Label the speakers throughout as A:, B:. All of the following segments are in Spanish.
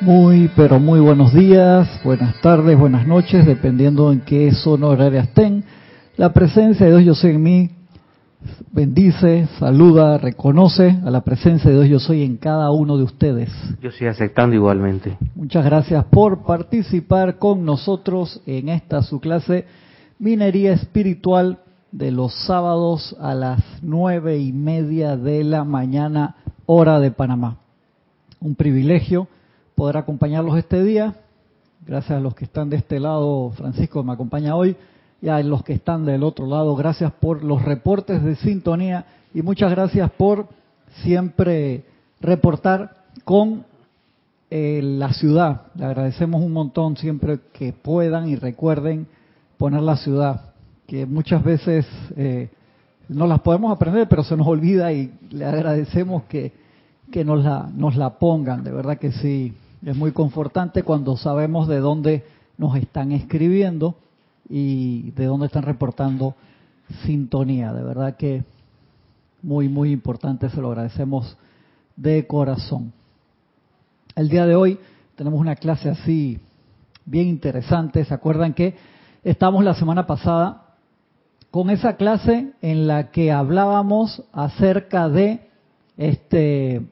A: Muy, pero muy buenos días, buenas tardes, buenas noches, dependiendo en qué zona horaria estén. La presencia de Dios Yo Soy en mí bendice, saluda, reconoce a la presencia de Dios Yo Soy en cada uno de ustedes.
B: Yo estoy aceptando igualmente.
A: Muchas gracias por participar con nosotros en esta su clase Minería Espiritual de los sábados a las nueve y media de la mañana, hora de Panamá. Un privilegio poder acompañarlos este día. Gracias a los que están de este lado, Francisco me acompaña hoy, y a los que están del otro lado, gracias por los reportes de sintonía y muchas gracias por siempre reportar con eh, la ciudad. Le agradecemos un montón siempre que puedan y recuerden poner la ciudad, que muchas veces eh, no las podemos aprender, pero se nos olvida y le agradecemos que, que nos, la, nos la pongan. De verdad que sí, es muy confortante cuando sabemos de dónde nos están escribiendo y de dónde están reportando sintonía. De verdad que muy, muy importante, se lo agradecemos de corazón. El día de hoy tenemos una clase así bien interesante. ¿Se acuerdan que estamos la semana pasada con esa clase en la que hablábamos acerca de este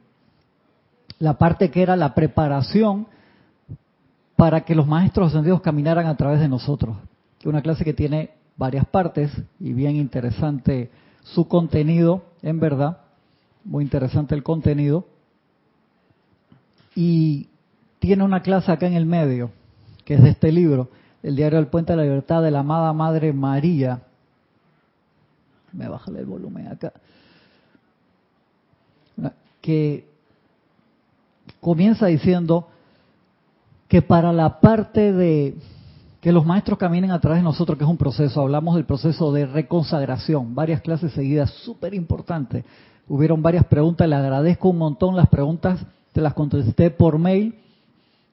A: la parte que era la preparación para que los maestros ascendidos caminaran a través de nosotros. Una clase que tiene varias partes y bien interesante su contenido, en verdad, muy interesante el contenido. Y tiene una clase acá en el medio, que es de este libro, el diario del Puente de la Libertad de la amada Madre María. Me bájale el volumen acá. Que comienza diciendo que para la parte de que los maestros caminen a través de nosotros, que es un proceso, hablamos del proceso de reconsagración, varias clases seguidas, súper importante. Hubieron varias preguntas, le agradezco un montón las preguntas, te las contesté por mail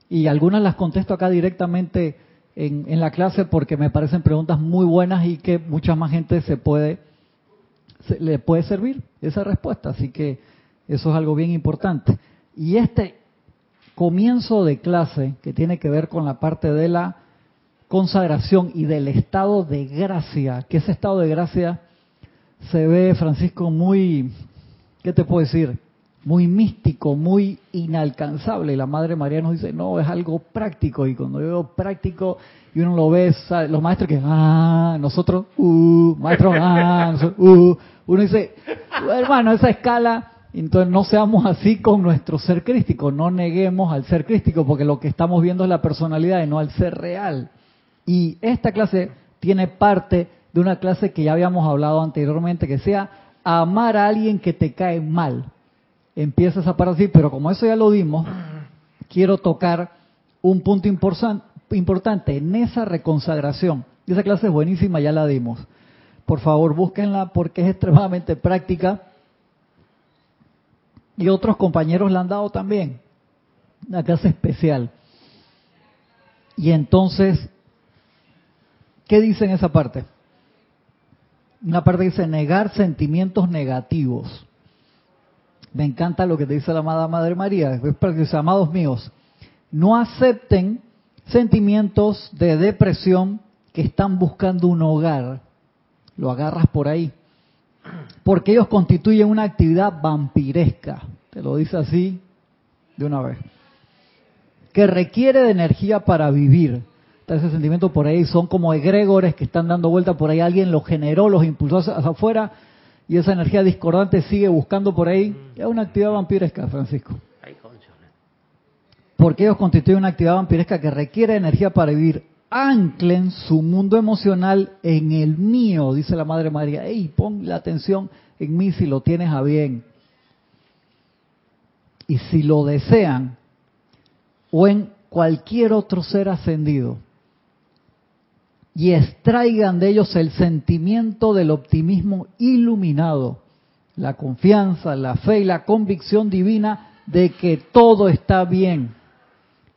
A: y algunas las contesto acá directamente en, en la clase porque me parecen preguntas muy buenas y que mucha más gente se puede, se, le puede servir esa respuesta. Así que eso es algo bien importante. Y este comienzo de clase, que tiene que ver con la parte de la consagración y del estado de gracia, que ese estado de gracia se ve, Francisco, muy, ¿qué te puedo decir? Muy místico, muy inalcanzable. Y la Madre María nos dice, no, es algo práctico. Y cuando yo veo práctico y uno lo ve, los maestros que, ah, nosotros, uh, maestro, ah, nosotros, uh, uno dice, hermano, esa escala entonces no seamos así con nuestro ser crístico, no neguemos al ser crístico, porque lo que estamos viendo es la personalidad y no al ser real. Y esta clase tiene parte de una clase que ya habíamos hablado anteriormente, que sea amar a alguien que te cae mal. Empieza esa parte así, pero como eso ya lo dimos, quiero tocar un punto importante en esa reconsagración. Esa clase es buenísima, ya la dimos. Por favor, búsquenla porque es extremadamente práctica y otros compañeros la han dado también. Una clase especial. Y entonces, ¿qué dice en esa parte? Una parte dice negar sentimientos negativos. Me encanta lo que te dice la amada Madre María. Es para dice, amados míos, no acepten sentimientos de depresión que están buscando un hogar. Lo agarras por ahí porque ellos constituyen una actividad vampiresca, te lo dice así de una vez, que requiere de energía para vivir. Está ese sentimiento por ahí, son como egregores que están dando vuelta por ahí, alguien los generó, los impulsó hacia afuera y esa energía discordante sigue buscando por ahí. Es una actividad vampiresca, Francisco. Porque ellos constituyen una actividad vampiresca que requiere energía para vivir anclen su mundo emocional en el mío, dice la Madre María. Ey, pon la atención en mí si lo tienes a bien. Y si lo desean, o en cualquier otro ser ascendido, y extraigan de ellos el sentimiento del optimismo iluminado, la confianza, la fe y la convicción divina de que todo está bien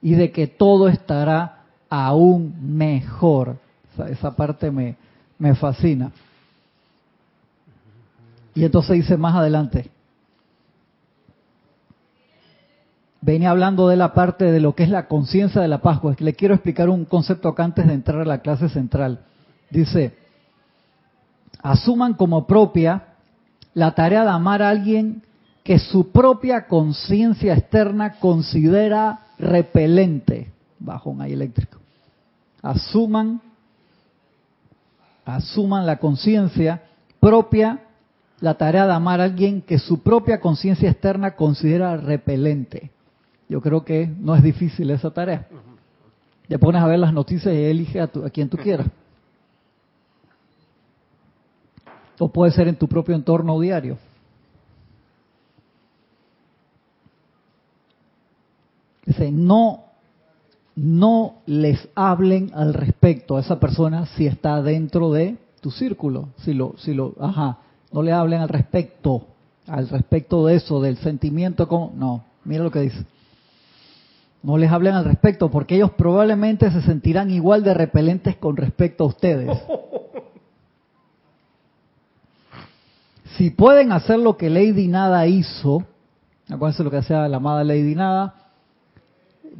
A: y de que todo estará aún mejor. Esa, parte me, me fascina. Y entonces dice más adelante, venía hablando de la parte de lo que es la conciencia de la. Pues le quiero explicar un concepto acá antes de entrar a la clase central. Dice, asuman como propia la tarea de amar a alguien que su propia conciencia externa considera repelente bajo un aire eléctrico. Asuman, asuman la conciencia propia, la tarea de amar a alguien que su propia conciencia externa considera repelente. Yo creo que no es difícil esa tarea. Te pones a ver las noticias y elige a, a quien tú quieras. O puede ser en tu propio entorno diario. No, no les hablen al respecto a esa persona si está dentro de tu círculo. Si lo, si lo, ajá, no le hablen al respecto, al respecto de eso, del sentimiento como, no, mira lo que dice. No les hablen al respecto porque ellos probablemente se sentirán igual de repelentes con respecto a ustedes. Si pueden hacer lo que Lady Nada hizo, acuérdense lo que hacía la amada Lady Nada,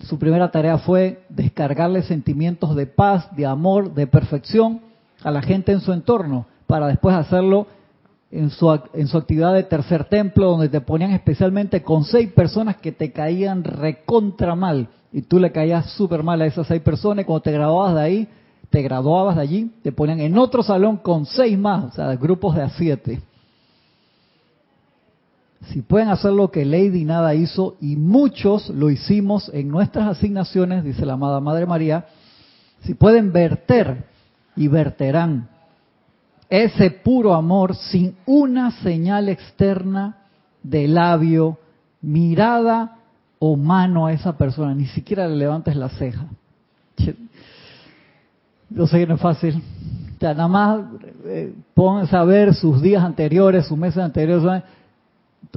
A: su primera tarea fue descargarle sentimientos de paz, de amor, de perfección a la gente en su entorno, para después hacerlo en su, en su actividad de tercer templo, donde te ponían especialmente con seis personas que te caían recontra mal, y tú le caías súper mal a esas seis personas, y cuando te graduabas de ahí, te graduabas de allí, te ponían en otro salón con seis más, o sea, grupos de a siete. Si pueden hacer lo que Lady Nada hizo, y muchos lo hicimos en nuestras asignaciones, dice la amada Madre María, si pueden verter y verterán ese puro amor sin una señal externa de labio, mirada o mano a esa persona, ni siquiera le levantes la ceja. Yo sé que no es fácil. O nada más eh, a ver sus días anteriores, sus meses anteriores,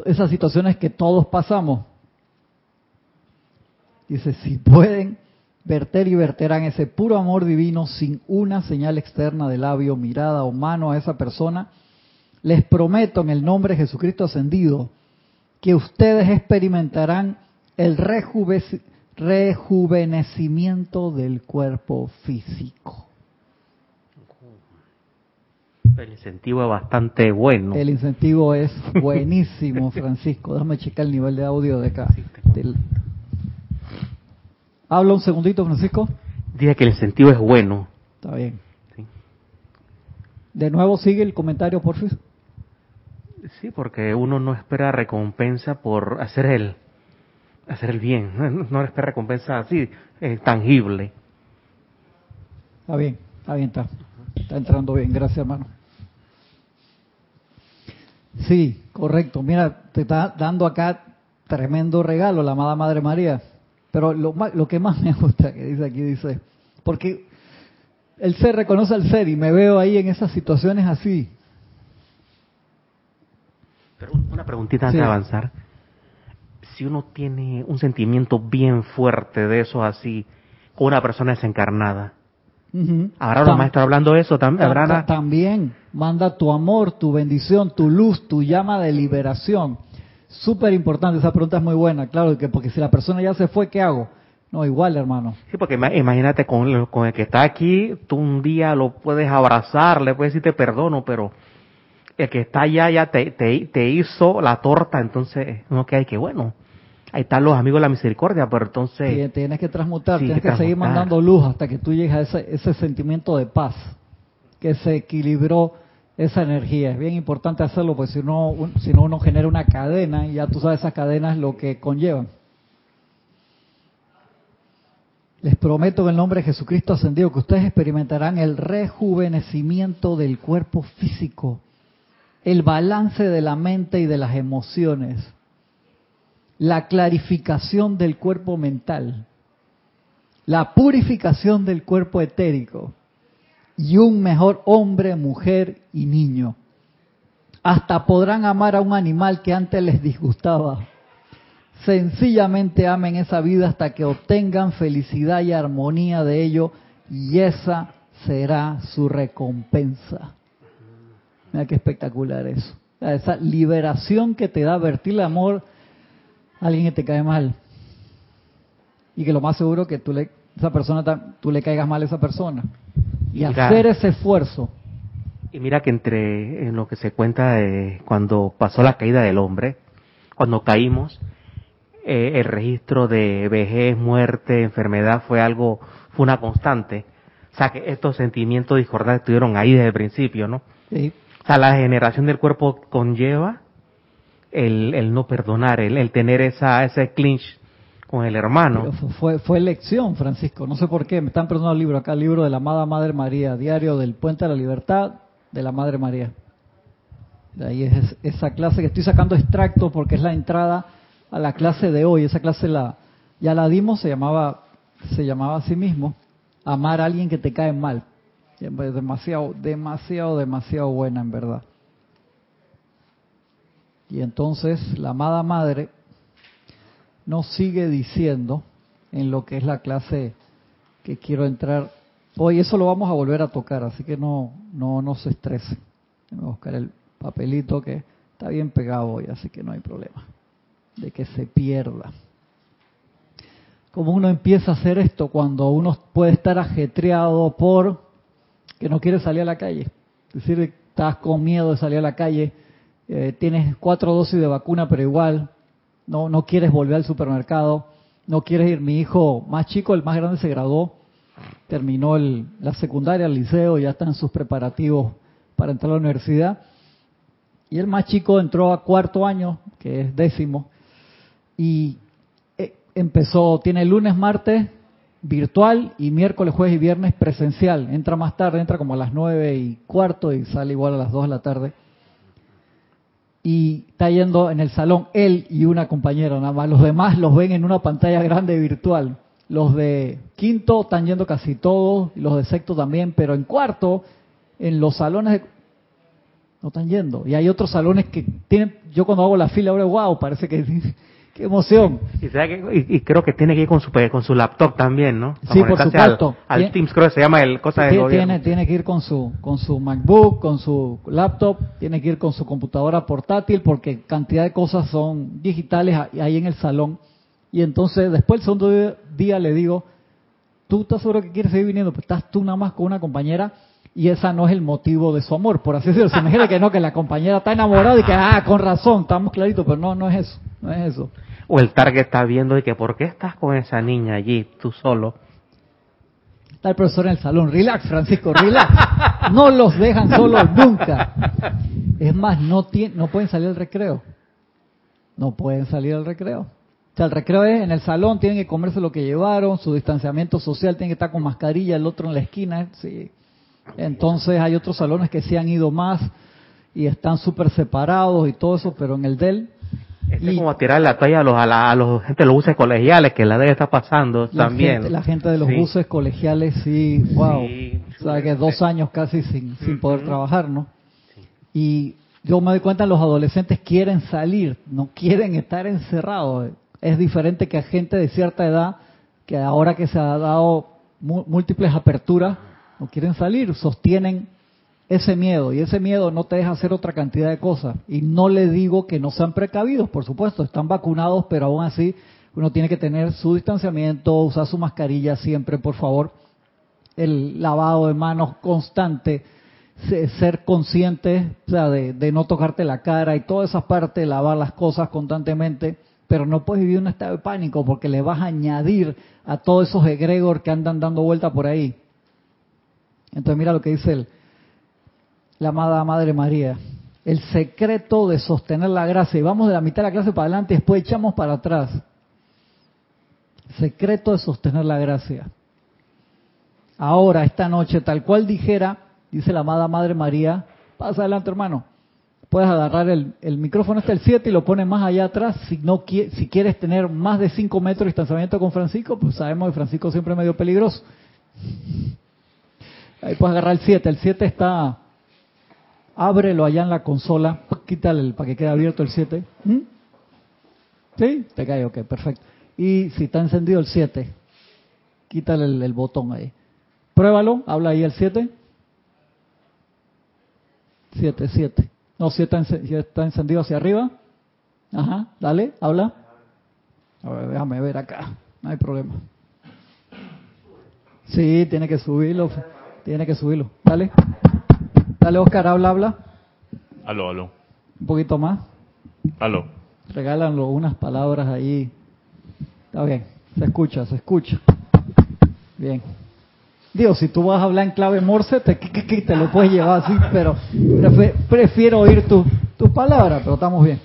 A: esas situaciones que todos pasamos. Dice, si pueden verter y verterán ese puro amor divino sin una señal externa de labio, mirada o mano a esa persona, les prometo en el nombre de Jesucristo ascendido que ustedes experimentarán el rejuvenecimiento del cuerpo físico.
B: El incentivo es bastante bueno.
A: El incentivo es buenísimo, Francisco. Déjame checar el nivel de audio de acá. Habla un segundito, Francisco.
B: Dice que el incentivo es bueno.
A: Está bien. De nuevo sigue el comentario, por fin.
B: Sí, porque uno no espera recompensa por hacer el, hacer el bien. No espera recompensa así, eh, tangible.
A: Está bien, está bien, está. Está entrando bien, gracias hermano. Sí, correcto. Mira, te está dando acá tremendo regalo la amada Madre María. Pero lo, lo que más me gusta que dice aquí, dice, porque el ser reconoce al ser y me veo ahí en esas situaciones así.
B: Pero una preguntita antes de avanzar. Si uno tiene un sentimiento bien fuerte de eso así, con una persona desencarnada, ¿habrá los maestros hablando de eso?
A: también También manda tu amor, tu bendición, tu luz, tu llama de liberación. Súper importante, esa pregunta es muy buena, claro, que porque si la persona ya se fue, ¿qué hago? No, igual, hermano.
B: Sí, porque imagínate con, con el que está aquí, tú un día lo puedes abrazar, le puedes decir te perdono, pero el que está allá ya te, te, hizo la torta, entonces uno que hay que, bueno, ahí están los amigos de la misericordia, pero entonces...
A: Sí, tienes que transmutar, tienes que, seguir mandando luz hasta que tú llegues a ese, ese sentimiento de paz, que se equilibró esa energía. Es bien importante hacerlo, porque si no, si no uno genera una cadena y ya tú sabes esas cadenas lo que conllevan. Les prometo en el nombre de Jesucristo ascendido que ustedes experimentarán el rejuvenecimiento del cuerpo físico, el balance de la mente y de las emociones, la clarificación del cuerpo mental, la purificación del cuerpo etérico, y un mejor hombre, mujer y niño. Hasta podrán amar a un animal que antes les disgustaba. Sencillamente amen esa vida hasta que obtengan felicidad y armonía de ello y esa será su recompensa. Mira qué espectacular eso. Esa liberación que te da vertir el amor alguien que te cae mal. y que lo más seguro que tú le, esa persona, tú le caigas mal a esa persona. Y,
B: Mira.
A: hacer ese esfuerzo.
B: Y mira que entre en lo que se cuenta de cuando pasó la caída del hombre, cuando caímos, eh, el registro de vejez, muerte, enfermedad fue algo, fue una constante. O sea que estos sentimientos discordantes estuvieron ahí desde el principio, ¿no?
A: Sí.
B: O sea, la generación del cuerpo conlleva el, el no perdonar, el, el tener esa, ese clinch con el hermano.
A: Fue, fue elección, Francisco. No sé por qué. Me están preguntando el libro acá, el libro de la amada Madre María, Diario del Puente de la Libertad de la Madre María. De ahí es es- esa clase que estoy sacando extracto porque es la entrada a la clase de hoy. Esa clase la ya la dimos, se llamaba se llamaba a sí mismo amar a alguien que te cae mal. Demasiado, demasiado, demasiado buena en verdad. Y entonces la amada madre nos sigue diciendo en lo que es la clase que quiero entrar hoy. Eso lo vamos a volver a tocar, así que no, no, no se estrese. Voy a buscar el papelito que está bien pegado hoy, así que no hay problema de que se pierda. Como uno empieza a hacer esto cuando uno puede estar ajetreado por que no quiere salir a la calle. Es decir, estás con miedo de salir a la calle, eh, tienes cuatro dosis de vacuna, pero igual no, no quieres volver al supermercado, no quieres ir. Mi hijo más chico, el más grande, se graduó, terminó el- la secundaria, el liceo, ya está en sus preparativos para entrar a la universidad. Y el más chico entró a cuarto año, que es décimo, y eh, empezó, tiene lunes, martes virtual y miércoles, jueves y viernes presencial. Entra más tarde, entra como a las nueve y cuarto y sale igual a las dos de la tarde. Y está yendo en el salón él y una compañera nada más. Los demás los ven en una pantalla grande virtual. Los de quinto están yendo casi todos, los de sexto también, pero en cuarto, en los salones no están yendo. Y hay otros salones que tienen, yo cuando hago la fila ahora, wow, parece que, qué emoción.
B: Y, creo que tiene que ir con su, con su laptop también, ¿no? Para
A: Sí, por
B: al-
A: supuesto.
B: Al,
A: Tien-
B: Teams, creo que se llama el cosa del
A: Tie-
B: gobierno.
A: tiene, tiene que ir con su, con su MacBook, con su laptop, tiene que ir con su computadora portátil porque cantidad de cosas son digitales ahí en el salón. Y entonces después el segundo día- día le digo, ¿tú estás seguro que quieres seguir viniendo? Pues estás tú nada más con una compañera y esa no es el motivo de su amor, por así decirlo. Se imagina que no, que la compañera está enamorada y que, ah, con razón, estamos claritos, pero no, no es eso, no es eso.
B: O el target está viendo y que ¿por qué estás con esa niña allí, tú solo?
A: Está el profesor en el salón. Relax, Francisco, relax. No los dejan solos nunca. Es más, no, no pueden salir al recreo. No pueden salir al recreo. O sea, el recreo es en el salón, tienen que comerse lo que llevaron, su distanciamiento social, tienen que estar con mascarilla, el otro en la esquina. Sí. Entonces hay otros salones que se han ido más y están súper separados y todo eso, pero en el del
B: Este es como tirar la toalla a los, a la, a los gente de los buses colegiales que la debe estar pasando
A: la
B: también.
A: gente, la gente de los
B: Sí.
A: buses colegiales, sí, wow.
B: Sí.
A: O sea, que dos años casi sin, sin poder trabajar, ¿no? Y yo me doy cuenta, los adolescentes quieren salir, no quieren estar encerrados. Es diferente que a gente de cierta edad, que ahora que se ha dado múltiples aperturas, no quieren salir, sostienen ese miedo y ese miedo no te deja hacer otra cantidad de cosas. Y no le digo que no sean precavidos, por supuesto, están vacunados, pero aún así uno tiene que tener su distanciamiento, usar su mascarilla siempre, por favor, el lavado de manos constante, se- ser consciente o sea, de, no tocarte la cara y toda esa parte, lavar las cosas constantemente, pero no puedes vivir un estado de pánico porque le vas a añadir a todos esos egregor que andan dando vuelta por ahí. Entonces mira lo que dice el, la amada Madre María. El secreto de sostener la gracia. Y vamos de la mitad de la clase para adelante y después echamos para atrás. Secreto de sostener la gracia. Ahora, esta noche, tal cual dijera, dice la amada Madre María, pasa adelante hermano. Puedes agarrar el, el micrófono este el 7 y lo pones más allá atrás. Si si quieres tener más de 5 metros de distanciamiento con Francisco, pues sabemos que Francisco siempre es medio peligroso. Ahí puedes agarrar el 7. El 7 está ábrelo allá en la consola, quítale el, para que quede abierto el 7. ¿Mm? ¿Sí? Te cae, ok, perfecto. Y si está encendido el 7, quítale el, botón ahí. Pruébalo, habla ahí el 7. 7, 7. No, si está, si está encendido hacia arriba. Ajá, dale, habla. A ver, déjame ver acá. no hay problema. Sí, tiene que subirlo, tiene que subirlo. Dale, dale Oscar, habla, habla.
C: Aló, aló.
A: Un poquito más.
C: Aló.
A: Regálanlo unas palabras ahí. Está bien, se escucha, se escucha. Bien. Digo, si tú vas a hablar en clave morse, te, te lo puedes llevar así, pero prefiero oír tus tu palabras, pero estamos bien.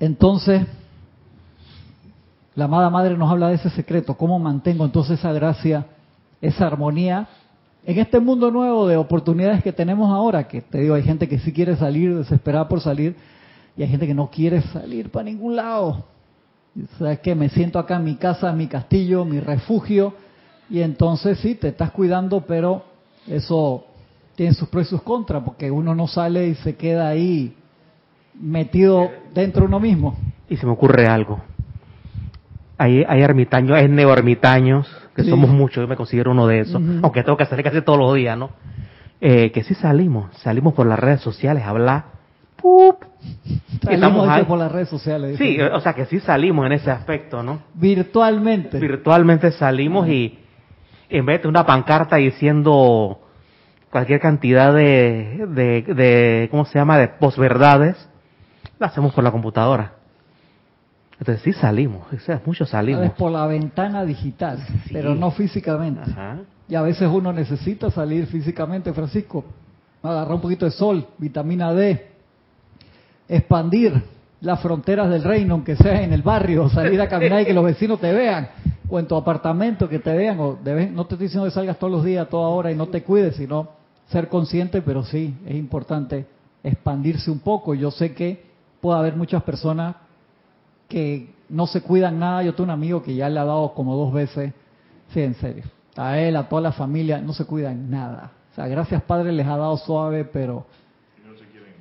A: Entonces, la amada madre nos habla de ese secreto, cómo mantengo entonces esa gracia, esa armonía en este mundo nuevo de oportunidades que tenemos ahora, que te digo, hay gente que sí quiere salir, desesperada por salir, y hay gente que no quiere salir para ningún lado. O sea, que me siento acá en mi casa, en mi castillo, mi refugio, y entonces sí, te estás cuidando, pero eso tiene sus pros y sus contras, porque uno no sale y se queda ahí metido dentro de uno mismo.
B: Y se me ocurre algo. Hay, hay ermitaños, hay neoermitaños, que somos muchos, yo me considero uno de esos, aunque tengo que salir casi todos los días, ¿no? Eh, que sí salimos, salimos por las redes sociales a hablar. ¡pup!
A: Ahí. por las redes sociales.
B: Sí, o sea que sí salimos en ese aspecto, ¿no?
A: Virtualmente.
B: Virtualmente salimos y en vez de una pancarta diciendo cualquier cantidad de, de, de ¿cómo se llama?, de posverdades, la hacemos por la computadora. Entonces sí salimos, o sea, muchos salimos.
A: por la ventana digital, pero no físicamente. Y a veces uno necesita salir físicamente, Francisco, agarrar un poquito de sol, vitamina D, expandir las fronteras del reino, aunque sea en el barrio, salir a caminar y que los vecinos te vean, o en tu apartamento que te vean, o debes, no te estoy diciendo que salgas todos los días, toda hora y no te cuides, sino ser consciente, pero sí, es importante expandirse un poco. Yo sé que puede haber muchas personas que no se cuidan nada. Yo tengo un amigo que ya le ha dado como dos veces, sí, en serio. A él, a toda la familia, no se cuidan nada. O sea, gracias Padre les ha dado suave, pero... No se quieren.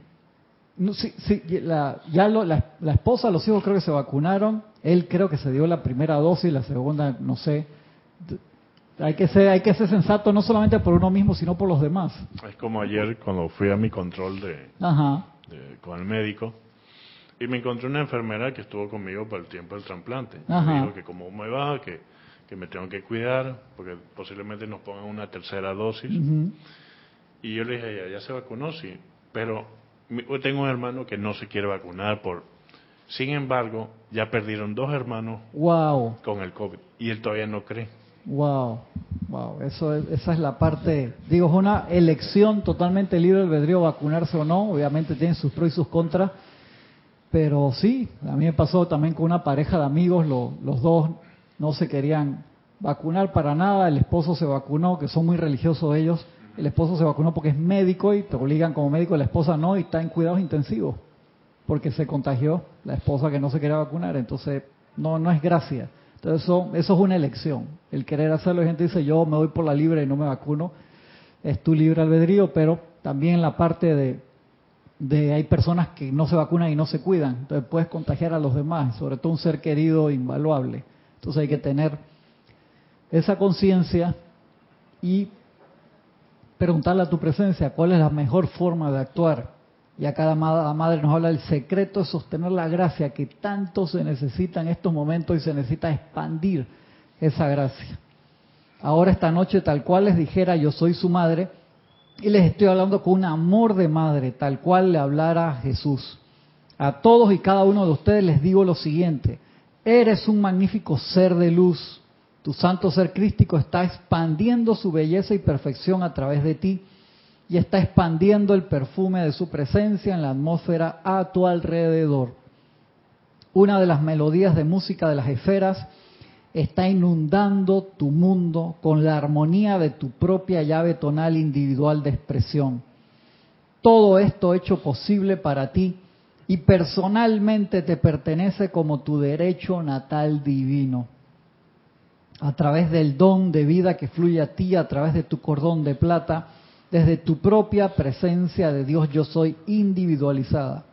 A: No, sí, sí, la, ya lo, la, la, esposa, los hijos creo que se vacunaron. Él creo que se dio la primera dosis, la segunda, no sé. Hay que ser, hay que ser sensato no solamente por uno mismo, sino por los demás.
C: Es como ayer cuando fui a mi control de, de con el médico y me encontré una enfermera que estuvo conmigo por el tiempo del trasplante. Me dijo que como me va, que, que, me tengo que cuidar, porque posiblemente nos pongan una tercera dosis. Y yo le dije, ya, ya se vacunó, sí. Pero tengo un hermano que no se quiere vacunar por... Sin embargo, ya perdieron dos hermanos
A: wow.
C: con el COVID y él todavía no cree.
A: Wow, wow, eso esa es la parte, digo, es una elección totalmente libre del albedrío vacunarse o no, obviamente tiene sus pros y sus contras, pero sí, a mí me pasó también con una pareja de amigos, los dos no se querían vacunar para nada, el esposo se vacunó, que son muy religiosos ellos, el esposo se vacunó porque es médico y te obligan como médico, la esposa no, y está en cuidados intensivos, porque se contagió la esposa que no se quería vacunar, entonces no, no es gracia. Entonces eso, eso es una elección, el querer hacerlo, gente dice yo me voy por la libre y no me vacuno, es tu libre albedrío, pero también la parte de de hay personas que no se vacunan y no se cuidan, entonces puedes contagiar a los demás, sobre todo un ser querido invaluable. Entonces hay que tener esa conciencia y preguntarle a tu presencia cuál es la mejor forma de actuar. Y a cada madre nos habla del secreto de sostener la gracia que tanto se necesita en estos momentos y se necesita expandir esa gracia. Ahora esta noche, tal cual les dijera, yo soy su madre, y les estoy hablando con un amor de madre, tal cual le hablara Jesús. A todos y cada uno de ustedes les digo lo siguiente, eres un magnífico ser de luz, tu santo ser crístico está expandiendo su belleza y perfección a través de ti y está expandiendo el perfume de su presencia en la atmósfera a tu alrededor. Una de las melodías de música de las esferas está inundando tu mundo con la armonía de tu propia llave tonal individual de expresión. Todo esto hecho posible para ti y personalmente te pertenece como tu derecho natal divino. A través del don de vida que fluye a ti, a través de tu cordón de plata, desde tu propia presencia de Dios yo soy individualizada.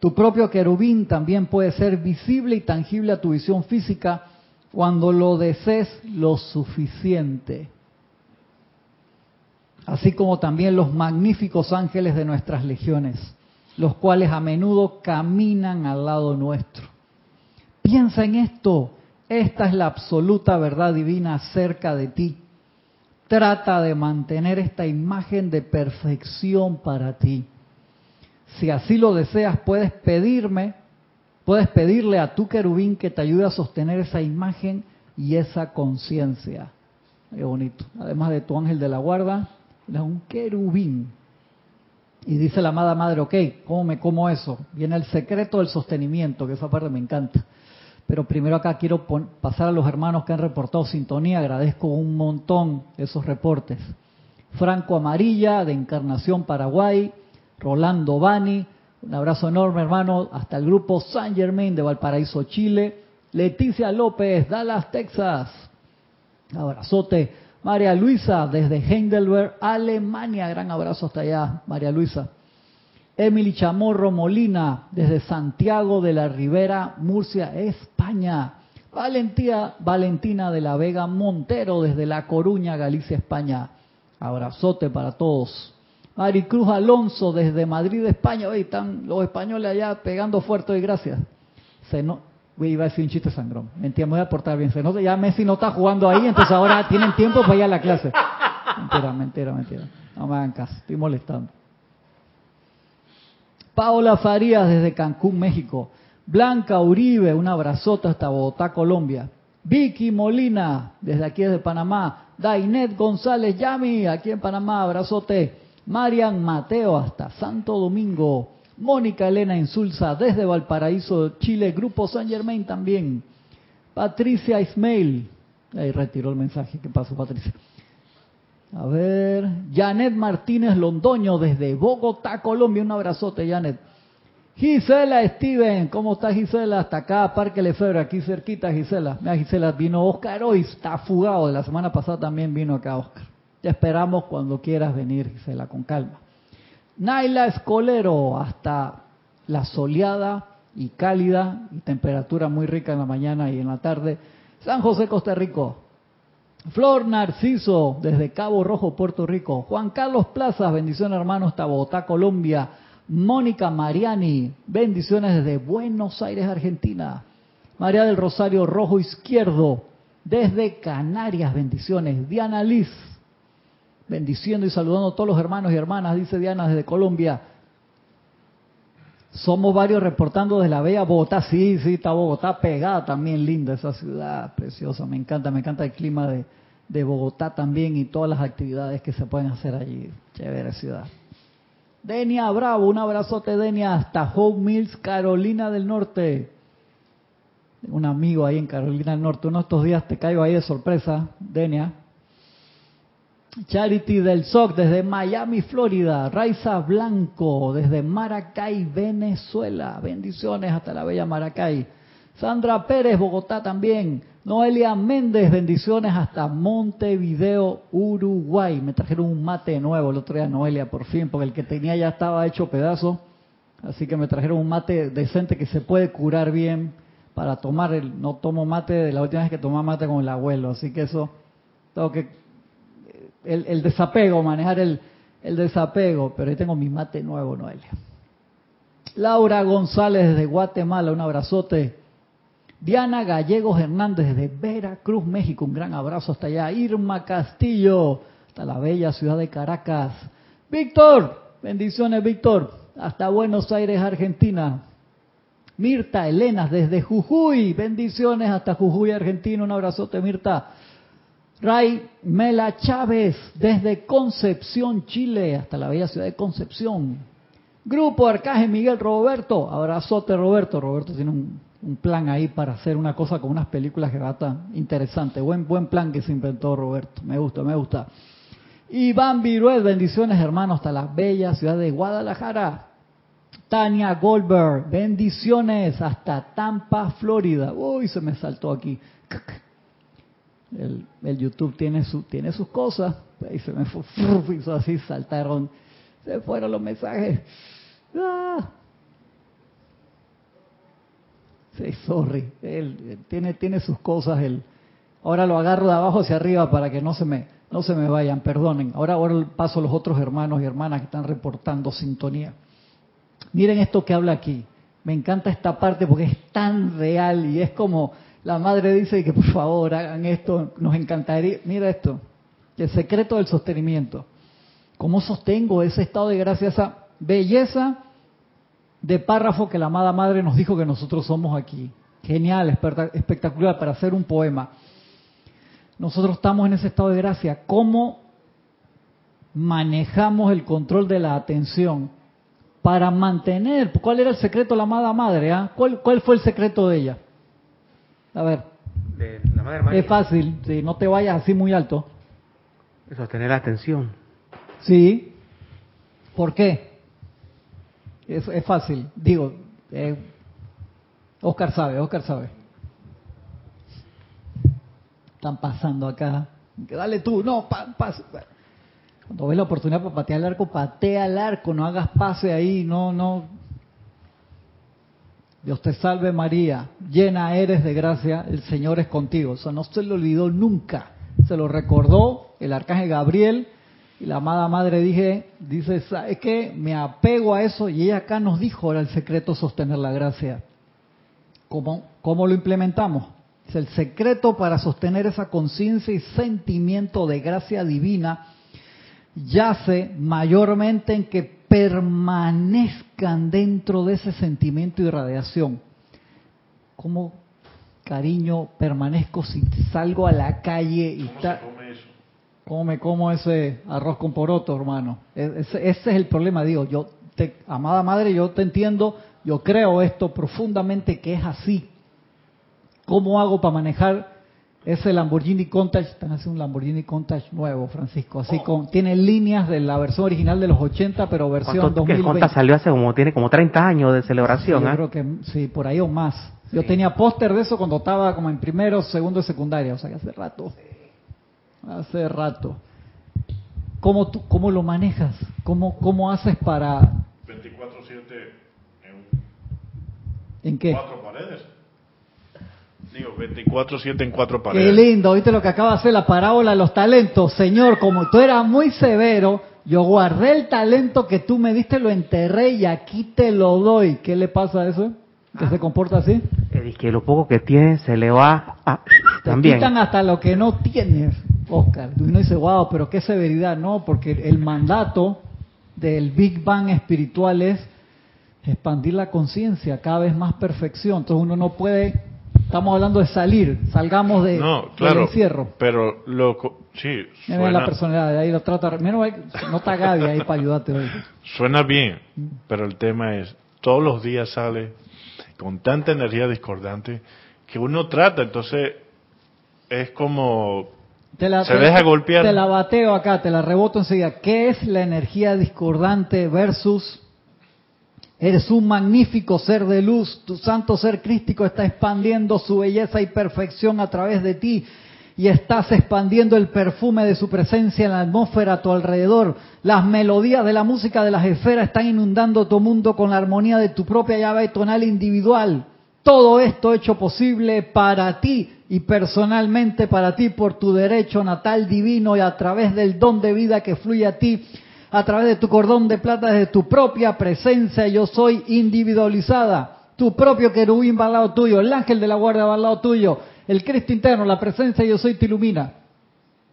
A: Tu propio querubín también puede ser visible y tangible a tu visión física cuando lo desees lo suficiente. Así como también los magníficos ángeles de nuestras legiones, los cuales a menudo caminan al lado nuestro. Piensa en esto, Esta es la absoluta verdad divina cerca de ti. Trata de mantener esta imagen de perfección para ti. Si así lo deseas, puedes pedirme, puedes pedirle a tu querubín que te ayude a sostener esa imagen y esa conciencia. Qué bonito. Además de tu ángel de la guarda, es un querubín. Y dice la amada madre, ok, ¿cómo me como eso? Viene el secreto del sostenimiento, que esa parte me encanta. Pero primero acá quiero pasar a los hermanos que han reportado sintonía. Agradezco un montón esos reportes. Franco Amarilla, de Encarnación Paraguay. Rolando Bani, un abrazo enorme hermano. Hasta el grupo San Germain de Valparaíso, Chile. Leticia López, Dallas, Texas. Abrazote. María Luisa, desde Heidelberg, Alemania. Gran abrazo hasta allá, María Luisa. Emily Chamorro Molina, desde Santiago de la Ribera, Murcia, España. Valentía, Valentina de la Vega Montero, desde La Coruña, Galicia, España. Abrazote para todos. Maricruz Alonso, desde Madrid, España. Hoy están los españoles allá pegando fuerte hoy, gracias. Se no, iba a decir un chiste sangrón. Mentira, me voy a portar bien. Se no, ya Messi no está jugando ahí, entonces ahora tienen tiempo para ir a la clase. Mentira, mentira, mentira. No me hagan caso, estoy molestando. Paola Farías desde Cancún, México. Blanca Uribe, un abrazote hasta Bogotá, Colombia. Vicky Molina, desde aquí desde Panamá. Dainet González Yami, aquí en Panamá, abrazote. Marian Mateo hasta Santo Domingo. Mónica Elena Insulza desde Valparaíso, Chile. Grupo San Germain también. Patricia Ismail. Ahí retiró el mensaje. ¿Qué pasó, Patricia? A ver, Janet Martínez Londoño desde Bogotá, Colombia. Un abrazote, Janet. Gisela Steven, ¿cómo está Gisela? Hasta acá, Parque Lefebvre, aquí cerquita, Gisela. Mira, Gisela, vino Oscar hoy, está fugado. La semana pasada también vino acá Oscar. Te esperamos cuando quieras venir, Gisela, con calma. Naila Escolero, hasta la soleada y cálida y temperatura muy rica en la mañana y en la tarde. San José, Costa Rico. Flor Narciso, desde Cabo Rojo, Puerto Rico. Juan Carlos Plazas, bendiciones hermanos, hasta Bogotá, Colombia. Mónica Mariani, bendiciones desde Buenos Aires, Argentina. María del Rosario Rojo Izquierdo, desde Canarias, bendiciones. Diana Liz, bendiciendo y saludando a todos los hermanos y hermanas, dice Diana desde Colombia. Somos varios reportando desde la bella Bogotá. Sí, sí, está Bogotá pegada también, linda esa ciudad, preciosa. Me encanta, me encanta el clima de, de Bogotá también y todas las actividades que se pueden hacer allí. Chévere ciudad. Denia Bravo, un abrazote Denia hasta Hope Mills, Carolina del Norte. Un amigo ahí en Carolina del Norte. Uno de estos días te caigo ahí de sorpresa, Denia. Charity del SOC desde Miami, Florida. Raiza Blanco desde Maracay, Venezuela. Bendiciones hasta la bella Maracay. Sandra Pérez, Bogotá también. Noelia Méndez, bendiciones hasta Montevideo, Uruguay. Me trajeron un mate nuevo el otro día, Noelia, por fin, porque el que tenía ya estaba hecho pedazo. Así que me trajeron un mate decente que se puede curar bien para tomar. El, no tomo mate de la última vez que tomé mate con el abuelo, así que eso tengo que el, desapego, manejar el, el desapego, pero ahí tengo mi mate nuevo, Noelia. Laura González de Guatemala, un abrazote. Diana Gallegos Hernández de Veracruz, México, un gran abrazo hasta allá. Irma Castillo, hasta la bella ciudad de Caracas. Víctor, bendiciones Víctor, hasta Buenos Aires, Argentina. Mirta Elena desde Jujuy, bendiciones hasta Jujuy, Argentina, un abrazote Mirta. Ray Mela Chávez, desde Concepción, Chile, hasta la bella ciudad de Concepción. Grupo Arcaje Miguel Roberto, abrazote Roberto. Roberto tiene un, plan ahí para hacer una cosa con unas películas va interesante. Buen, buen plan que se inventó Roberto. Me gusta, me gusta. Iván Viruel, bendiciones hermanos, hasta la bella ciudad de Guadalajara. Tania Goldberg, bendiciones hasta Tampa, Florida. Uy, se me saltó aquí. El, YouTube tiene, su, tiene sus cosas. Ahí se me fue, hizo así, saltaron, se fueron los mensajes. Ah. Sí, sorry. Él, tiene, tiene sus cosas. Él. Ahora lo agarro de abajo hacia arriba para que no se me, no se me vayan, perdonen. Ahora, ahora paso a los otros hermanos y hermanas que están reportando sintonía. Miren esto que habla aquí. Me encanta esta parte porque es tan real y es como La madre dice que por favor hagan esto, nos encantaría. Mira esto, el secreto del sostenimiento. ¿Cómo sostengo ese estado de gracia, esa belleza de párrafo que la amada madre nos dijo que nosotros somos aquí? Genial, espectacular para hacer un poema. Nosotros estamos en ese estado de gracia. ¿Cómo manejamos el control de la atención para mantener? ¿Cuál era el secreto de la amada madre? Ah? ¿Cuál, ¿Cuál fue el secreto de ella? A ver. Es fácil, si no te vayas así muy alto.
B: Sostener la atención.
A: Sí. ¿Por qué? Es, es fácil. Digo, eh, Oscar sabe, Oscar sabe. Están pasando acá. Dale tú, no, pa, Cuando ves la oportunidad para patear el arco, patea el arco, no hagas pase ahí, no, no. Dios te salve María, llena eres de gracia, el Señor es contigo. Eso no se lo olvidó nunca. Se lo recordó el arcángel Gabriel y la amada madre dije, dice, es que Me apego a eso y ella acá nos dijo ahora el secreto sostener la gracia. ¿Cómo, cómo lo implementamos? Es el secreto para sostener esa conciencia y sentimiento de gracia divina yace mayormente en que permanezcan dentro de ese sentimiento y radiación. ¿Cómo, cariño, permanezco si salgo a la calle y está... ¿Cómo me como ese arroz con poroto, hermano? E-, ese, es el problema, digo, yo, te, amada madre, yo te entiendo, yo creo esto profundamente que es así. ¿Cómo hago para manejar ese Lamborghini Countach? Están haciendo un Lamborghini Countach nuevo, Francisco. Así oh. con, tiene líneas de la versión original de los 80, pero versión 2020.
B: El salió hace como, tiene como 30 años de celebración,
A: sí,
B: ¿eh?
A: creo que sí, por ahí o más. Yo tenía póster de eso cuando estaba como en primero, segundo de secundaria, o sea que hace rato hace rato. ¿Cómo, tú, cómo lo manejas? ¿Cómo, cómo haces para...? 24-7
C: en, ¿En
A: qué?
C: cuatro paredes. Digo, 24-7 en cuatro paredes.
A: Qué lindo, ¿viste lo que acaba de hacer la parábola de los talentos? Señor, como tú eras muy severo, yo guardé el talento que tú me diste, lo enterré y aquí te lo doy. ¿Qué le pasa a eso? ¿Que se comporta así?
B: El que lo poco que tiene se le va a...
A: Te también. quitan hasta lo que no tienes. Oscar. Y uno dice, wow, pero qué severidad, no, porque el mandato del Big Bang espiritual es expandir la conciencia, cada vez más perfección. Entonces uno no puede, estamos hablando de salir, salgamos de,
C: no, claro, del encierro. Pero lo, sí,
A: suena, la personalidad, ahí lo trata, menos no está Gaby ahí para ayudarte hoy.
C: Suena bien, pero el tema es, todos los días sale con tanta energía discordante que uno trata, entonces es como
A: te la, se deja golpear. Te la bateo acá, te la reboto enseguida. ¿Qué es la energía discordante versus eres un magnífico ser de luz? Tu santo ser crístico está expandiendo su belleza y perfección a través de ti y estás expandiendo el perfume de su presencia en la atmósfera a tu alrededor. Las melodías de la música de las esferas están inundando tu mundo con la armonía de tu propia llave tonal individual. Todo esto hecho posible para ti y personalmente para ti por tu derecho natal divino y a través del don de vida que fluye a ti, a través de tu cordón de plata desde tu propia presencia yo soy individualizada, tu propio querubín va al lado tuyo, el ángel de la guardia va al lado tuyo, el Cristo interno, la presencia yo soy te ilumina.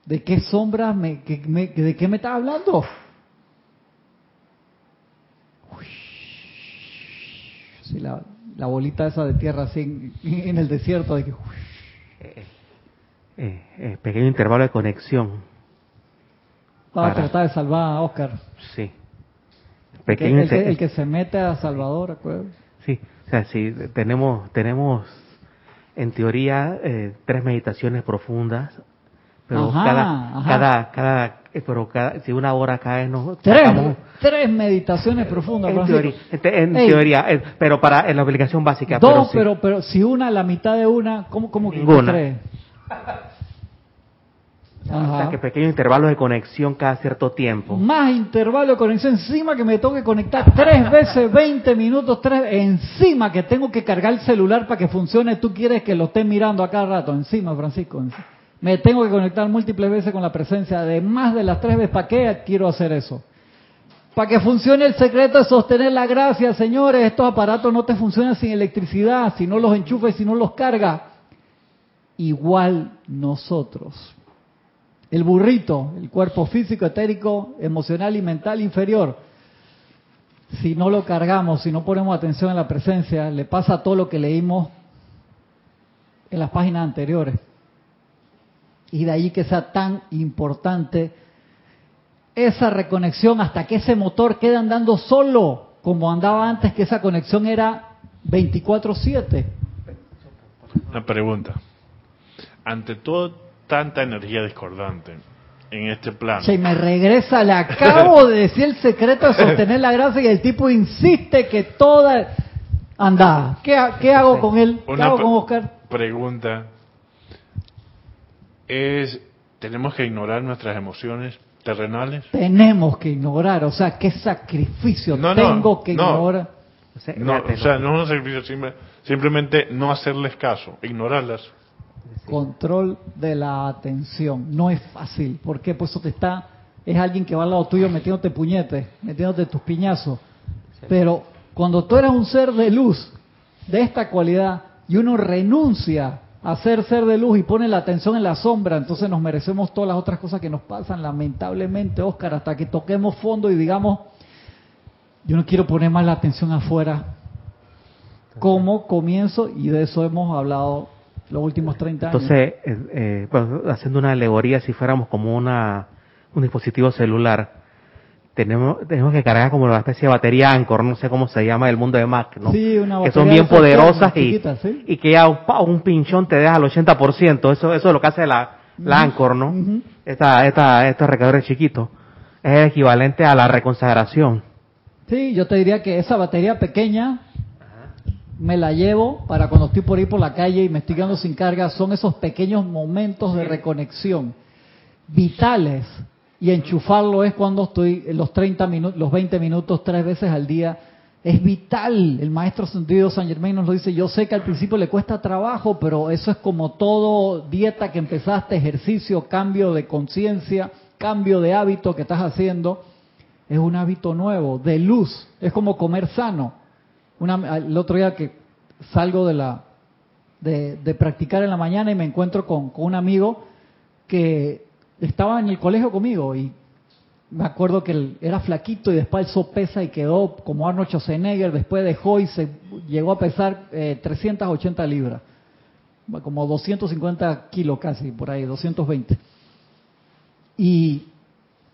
A: ¿De qué sombra me, de qué me estás hablando? la, la, bolita esa de tierra así en, el desierto de que
B: eh, eh, eh, pequeño intervalo de conexión.
A: Para, tratar de salvar a Oscar.
B: Sí.
A: Pequeño el, que, el, que, se mete a Salvador,
B: Sí, o sea, sí, tenemos, tenemos en teoría tres meditaciones profundas, pero cada, cada, cada, pero cada, si una hora cae, no.
A: Tres, tres meditaciones profundas.
B: En teoría, en, teoría pero para en la aplicación básica.
A: Dos, pero, pero, si una, la mitad de una, ¿cómo, cómo que tres?
B: O sea, que pequeño intervalo de conexión cada cierto tiempo.
A: Más intervalo de conexión encima que me toque conectar tres veces 20 minutos, tres encima que tengo que cargar el celular para que funcione. Tú quieres que lo esté mirando a cada rato. Encima, Francisco. Me tengo que conectar múltiples veces con la presencia de más de las tres veces. ¿Para qué quiero hacer eso? Para que funcione el secreto de sostener la gracia, señores. Estos aparatos no te funcionan sin electricidad, si no los enchufes, si no los cargas. igual nosotros. El burrito, el cuerpo físico, etérico, emocional y mental inferior, si no lo cargamos, si no ponemos atención en la presencia, le pasa todo lo que leímos en las páginas anteriores. Y de ahí que sea tan importante esa reconexión hasta que ese motor quede andando solo, como andaba antes, que esa conexión era 24/7.
C: Una pregunta. Ante todo tanta energía discordante en este plano.
A: Y me regresa, le acabo de decir el secreto de sostener la gracia y el tipo insiste que toda... Anda, ¿qué, qué hago con él? ¿Qué hago con Oscar?
C: Pregunta. Es, ¿tenemos que ignorar nuestras emociones terrenales?
A: Tenemos que ignorar, o sea, ¿qué sacrificio tengo que ignorar?
C: No, o sea, no es un sacrificio, simplemente no hacerles caso, ignorarlas.
A: Control de la atención. No es fácil. ¿Por qué? Pues eso te está, es alguien que va al lado tuyo metiéndote puñetes, metiéndote tus piñazos. Pero cuando tú eres un ser de luz, de esta cualidad, y uno renuncia a ser ser de luz y pone la atención en la sombra, entonces nos merecemos todas las otras cosas que nos pasan, lamentablemente, Oscar, hasta que toquemos fondo y digamos, yo no quiero poner más la atención afuera. ¿Cómo comienzo? Y de eso hemos hablado los últimos 30
B: años. Entonces, eh, eh haciendo una alegoría, si fuéramos como una, un dispositivo celular, tenemos, tenemos que cargar como una especie de batería Anchor, no sé cómo se llama el mundo de Mac, ¿no?
A: Sí, una
B: que son bien poderosas y, y que ya un, pinchón te deja al 80%, eso, eso es lo que hace la, la Anchor, ¿no? esta, esta, estos recargadores chiquitos. Es equivalente a la reconsagración.
A: Sí, yo te diría que esa batería pequeña me la llevo para cuando estoy por ahí por la calle y me estoy quedando sin carga, son esos pequeños momentos de reconexión vitales. Y enchufarlo es cuando estoy los 30 minutos, los 20 minutos tres veces al día. Es vital. El maestro sentido San Germain nos lo dice. Yo sé que al principio le cuesta trabajo, pero eso es como todo dieta que empezaste, ejercicio, cambio de conciencia, cambio de hábito que estás haciendo. Es un hábito nuevo, de luz. Es como comer sano el otro día que salgo de la de, practicar en la mañana y me encuentro con, un amigo que estaba en el colegio conmigo y me acuerdo que él era flaquito y después alzó pesa y quedó como Arnold Schwarzenegger, después dejó y se llegó a pesar 380 eh, libras, como 250 kilos casi, por ahí, 220. Y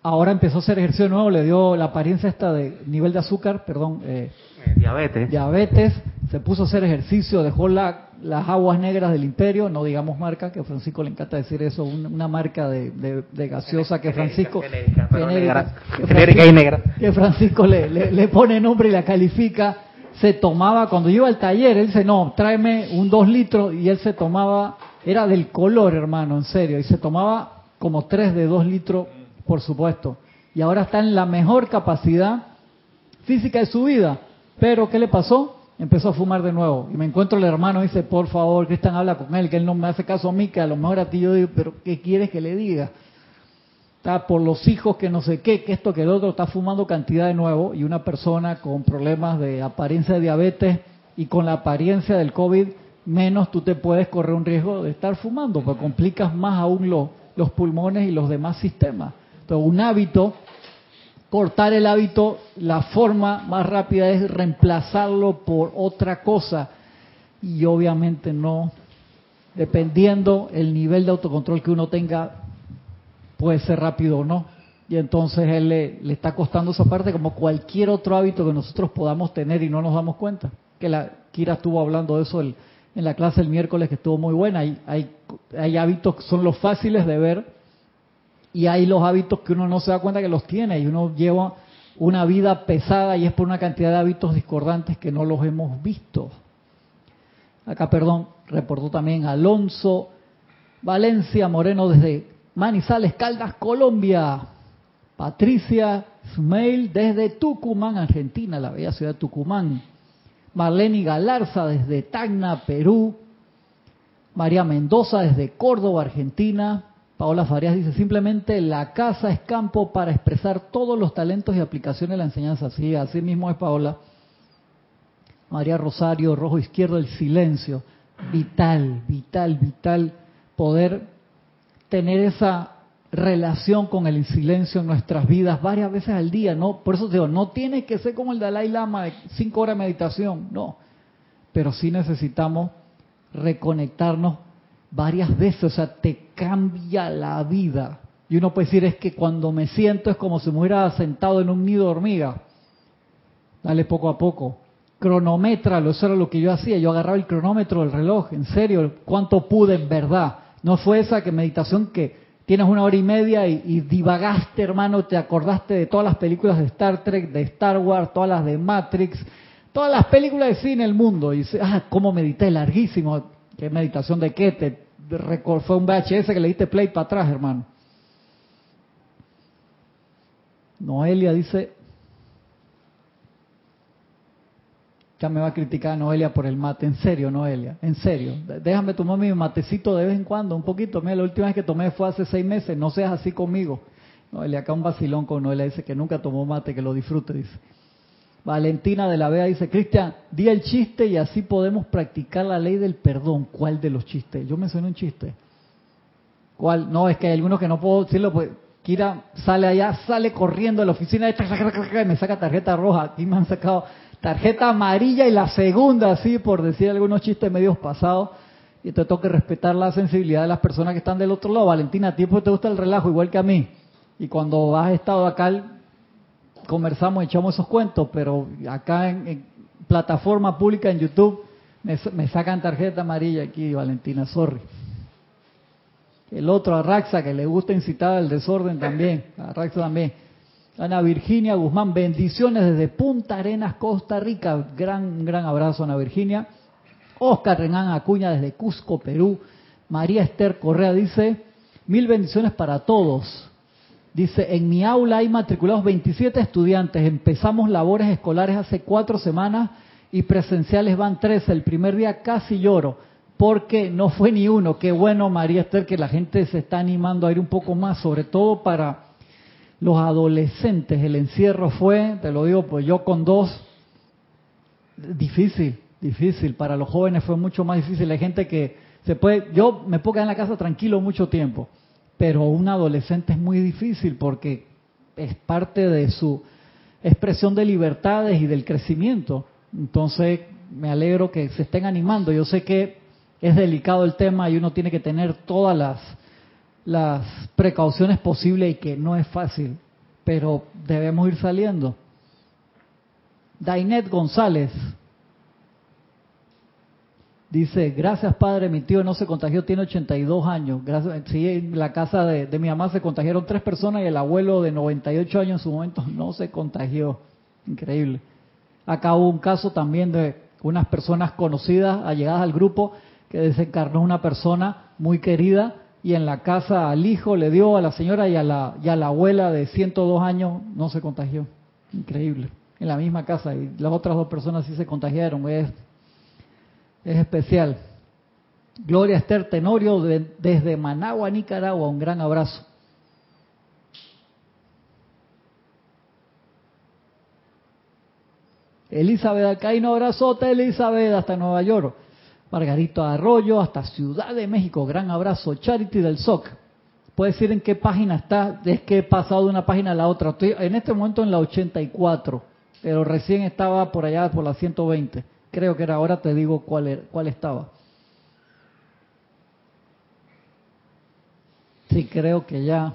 A: ahora empezó a hacer ejercicio nuevo, le dio la apariencia esta de nivel de azúcar, perdón,
B: eh, diabetes.
A: Diabetes, se puso a hacer ejercicio, dejó la, las aguas negras del imperio, no digamos marca, que a Francisco le encanta decir eso, una, marca de, gaseosa que Francisco...
B: Genérica, y negra.
A: Que Francisco le, le, pone nombre y la califica. Se tomaba, cuando iba al taller, él dice, no, tráeme un dos litros, y él se tomaba, era del color, hermano, en serio, y se tomaba como tres de dos litros, por supuesto. Y ahora está en la mejor capacidad física de su vida pero, ¿qué le pasó? Empezó a fumar de nuevo. Y me encuentro el hermano y dice, por favor, Cristian, habla con él, que él no me hace caso a mí, que a lo mejor a ti yo digo, pero ¿qué quieres que le diga? Está por los hijos que no sé qué, que esto, que el otro, está fumando cantidad de nuevo. Y una persona con problemas de apariencia de diabetes y con la apariencia del COVID, menos tú te puedes correr un riesgo de estar fumando, porque complicas más aún los pulmones y los demás sistemas. Entonces, un hábito cortar el hábito, la forma más rápida es reemplazarlo por otra cosa. Y obviamente no, dependiendo el nivel de autocontrol que uno tenga, puede ser rápido o no. Y entonces él le, está costando esa parte como cualquier otro hábito que nosotros podamos tener y no nos damos cuenta. Que la Kira estuvo hablando de eso en la clase el miércoles que estuvo muy buena. Hay, hay, hay hábitos que son los fáciles de ver y hay los hábitos que uno no se da cuenta que los tiene y uno lleva una vida pesada y es por una cantidad de hábitos discordantes que no los hemos visto. Acá, perdón, reportó también Alonso Valencia Moreno desde Manizales, Caldas, Colombia. Patricia Smail desde Tucumán, Argentina, la bella ciudad de Tucumán. Marlene Galarza desde Tacna, Perú. María Mendoza desde Córdoba, Argentina. Paola Farias dice, simplemente la casa es campo para expresar todos los talentos y aplicaciones de la enseñanza. Sí, así mismo es Paola. María Rosario, rojo izquierdo, el silencio. Vital, vital, vital poder tener esa relación con el silencio en nuestras vidas varias veces al día, ¿no? Por eso digo, no tiene que ser como el Dalai Lama de cinco horas de meditación, no. Pero sí necesitamos reconectarnos varias veces, o sea, te cambia la vida. Y uno puede decir, es que cuando me siento es como si me hubiera sentado en un nido de hormiga. Dale poco a poco. Cronométralo, eso era lo que yo hacía. Yo agarraba el cronómetro del reloj, en serio, cuánto pude en verdad. No fue esa que meditación que tienes una hora y media y, divagaste, hermano, te acordaste de todas las películas de Star Trek, de Star Wars, todas las de Matrix, todas las películas de cine el mundo. Y dices, ah, cómo medité, larguísimo. ¿Qué meditación de qué? Te, fue un VHS que le diste play para atrás, hermano. Noelia dice, ya me va a criticar Noelia por el mate, en serio, Noelia, en serio. Déjame tomar mi matecito de vez en cuando, un poquito. Mira, la última vez que tomé fue hace seis meses, no seas así conmigo. Noelia, acá un vacilón con Noelia, dice que nunca tomó mate, que lo disfrute, dice. Valentina de la Vega dice, Cristian, di el chiste y así podemos practicar la ley del perdón. ¿Cuál de los chistes? Yo mencioné un chiste. ¿Cuál? No, es que hay algunos que no puedo decirlo, pues Kira sale allá, sale corriendo a la oficina y me saca tarjeta roja. Aquí me han sacado tarjeta amarilla y la segunda, así por decir algunos chistes medios pasados. Y te tengo que respetar la sensibilidad de las personas que están del otro lado. Valentina, a ti pues te gusta el relajo igual que a mí. Y cuando has estado acá, conversamos, echamos esos cuentos, pero acá en, plataforma pública en YouTube me, me sacan tarjeta amarilla aquí, Valentina, sorry. El otro, a Raxa, que le gusta incitar al desorden también. A Raxa también. Ana Virginia Guzmán, bendiciones desde Punta Arenas, Costa Rica. Gran, gran abrazo, Ana Virginia. Oscar Renan Acuña desde Cusco, Perú. María Esther Correa dice, mil bendiciones para todos. Dice, en mi aula hay matriculados 27 estudiantes. Empezamos labores escolares hace cuatro semanas y presenciales van tres. El primer día casi lloro porque no fue ni uno. Qué bueno, María Esther, que la gente se está animando a ir un poco más, sobre todo para los adolescentes. El encierro fue, te lo digo, pues yo con dos, difícil, difícil. Para los jóvenes fue mucho más difícil. Hay gente que se puede, yo me puedo quedar en la casa tranquilo mucho tiempo, pero un adolescente es muy difícil porque es parte de su expresión de libertades y del crecimiento. Entonces, me alegro que se estén animando. Yo sé que es delicado el tema y uno tiene que tener todas las, las precauciones posibles y que no es fácil, pero debemos ir saliendo. Dainet González dice, gracias padre, mi tío no se contagió, tiene 82 años. Gracias, sí, en la casa de, mi mamá se contagiaron tres personas y el abuelo de 98 años en su momento no se contagió. Increíble. Acá hubo un caso también de unas personas conocidas allegadas al grupo que desencarnó una persona muy querida y en la casa al hijo le dio a la señora y a la, y a la abuela de 102 años no se contagió. Increíble. En la misma casa y las otras dos personas sí se contagiaron. Es, es especial. Gloria Esther Tenorio desde Managua, Nicaragua. Un gran abrazo. Elizabeth Alcaíno, abrazote Elizabeth hasta Nueva York. Margarito Arroyo, hasta Ciudad de México. Gran abrazo. Charity del SOC. Puede decir en qué página está, es que he pasado de una página a la otra. Estoy en este momento en la 84, pero recién estaba por allá por la 120. Creo que era, ahora te digo cuál, era, cuál estaba. Sí, creo que ya,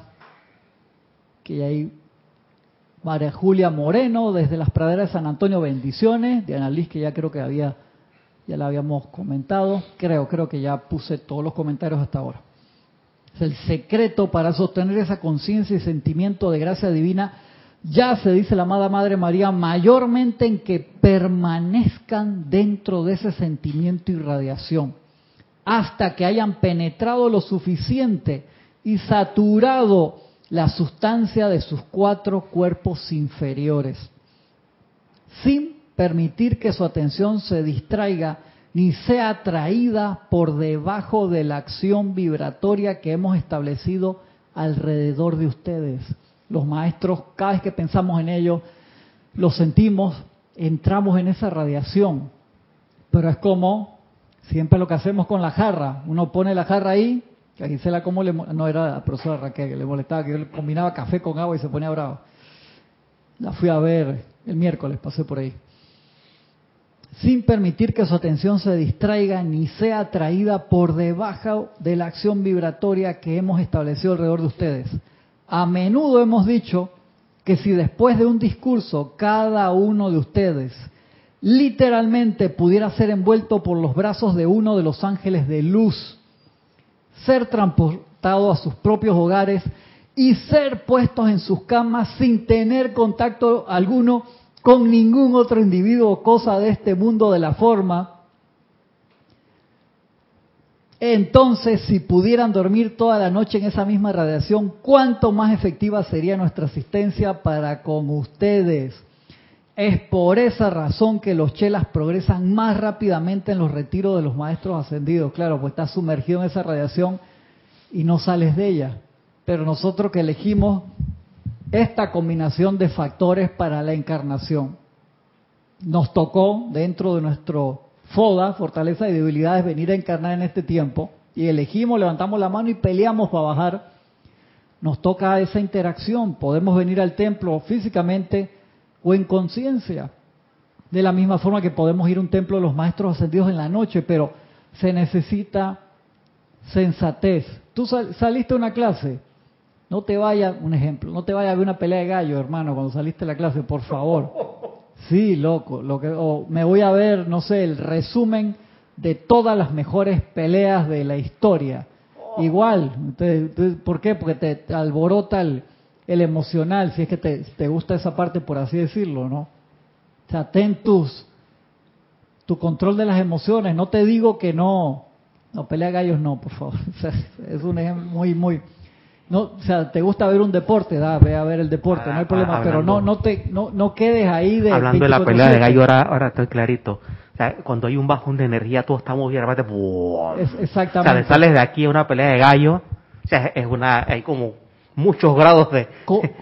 A: que ya hay María Julia Moreno desde las praderas de San Antonio, bendiciones. Diana Liz, que ya creo que había ya la habíamos comentado, creo, creo que ya puse todos los comentarios hasta ahora. Es el secreto para sostener esa conciencia y sentimiento de gracia divina, ya se dice la amada Madre María, mayormente en que permanezcan dentro de ese sentimiento y radiación, hasta que hayan penetrado lo suficiente y saturado la sustancia de sus cuatro cuerpos inferiores, sin permitir que su atención se distraiga ni sea atraída por debajo de la acción vibratoria que hemos establecido alrededor de ustedes. Los maestros, cada vez que pensamos en ello, lo sentimos, entramos en esa radiación. Pero es como siempre lo que hacemos con la jarra. Uno pone la jarra ahí Que a Gisela, ¿cómo le.? No, era la profesora Raquel, que le molestaba que yo combinaba café con agua y se ponía bravo. La fui a ver el miércoles, pasé por ahí. Sin permitir que su atención se distraiga ni sea atraída por debajo de la acción vibratoria que hemos establecido alrededor de ustedes. A menudo hemos dicho que si después de un discurso cada uno de ustedes literalmente pudiera ser envuelto por los brazos de uno de los ángeles de luz, ser transportado a sus propios hogares y ser puestos en sus camas sin tener contacto alguno con ningún otro individuo o cosa de este mundo de la forma, entonces si pudieran dormir toda la noche en esa misma radiación, ¿cuánto más efectiva sería nuestra asistencia para con ustedes? Es por esa razón que los chelas progresan más rápidamente en los retiros de los maestros ascendidos. Claro, pues estás sumergido en esa radiación y no sales de ella. Pero nosotros que elegimos esta combinación de factores para la encarnación, nos tocó dentro de nuestro FODA, fortaleza y debilidades, venir a encarnar en este tiempo y elegimos, levantamos la mano y peleamos para bajar. Nos toca esa interacción. Podemos venir al templo físicamente o en conciencia. De la misma forma que podemos ir a un templo de los maestros ascendidos en la noche, pero se necesita sensatez. Tú saliste a una clase, no te vayas, un ejemplo, no te vayas a ver una pelea de gallo, hermano, cuando saliste a la clase, por favor. Sí, loco, lo que, o me voy a ver, no sé, el resumen de todas las mejores peleas de la historia. Igual, ¿por qué? Porque te alborota el, el emocional, si es que te, gusta esa parte, por así decirlo, ¿no? O sea, ten tus, tu control de las emociones. No te digo que no, no, pelea gallos no, por favor. es un ejemplo muy, muy... No, o sea, te gusta ver un deporte, da, ve a ver el deporte, no hay ah, problema, pero no, no te, no, no quedes ahí de.
B: Hablando de la pelea de gallo, ahora, ahora estoy clarito. O sea, cuando hay un bajón de energía, todos estamos bien,
A: exactamente.
B: O sea, sales de aquí a una pelea de gallo, o sea, es una, hay como muchos grados de...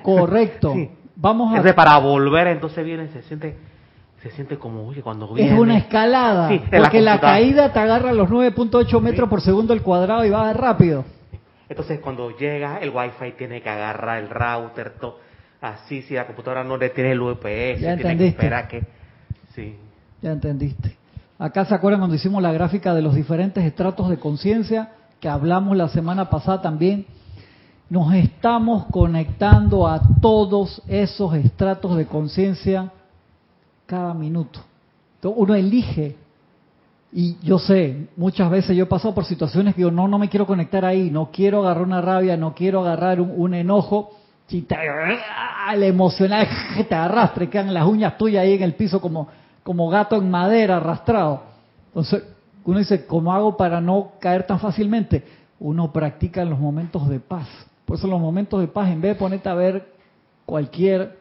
A: correcto. Vamos a...
B: para volver, entonces viene, se siente se siente como, oye, cuando viene...
A: Es una escalada, porque la, caída te agarra los 9.8 metros por segundo el cuadrado y va rápido.
B: Entonces cuando llega el wifi tiene que agarrar el router, todo, así, si la computadora no le tiene el UPS, ya tiene que esperar que... Sí.
A: Ya entendiste. Acá se acuerdan cuando hicimos la gráfica de los diferentes estratos de conciencia, que hablamos la semana pasada también, nos estamos conectando a todos esos estratos de conciencia cada minuto. Entonces uno elige, y yo sé, muchas veces yo he pasado por situaciones que digo, no, no me quiero conectar ahí, no quiero agarrar una rabia, no quiero agarrar un, enojo, si te, el emocional te arrastre, quedan las uñas tuyas ahí en el piso como, como gato en madera arrastrado. Entonces uno dice, ¿cómo hago para no caer tan fácilmente? Uno practica en los momentos de paz por eso los momentos de paz, en vez de ponerte a ver cualquier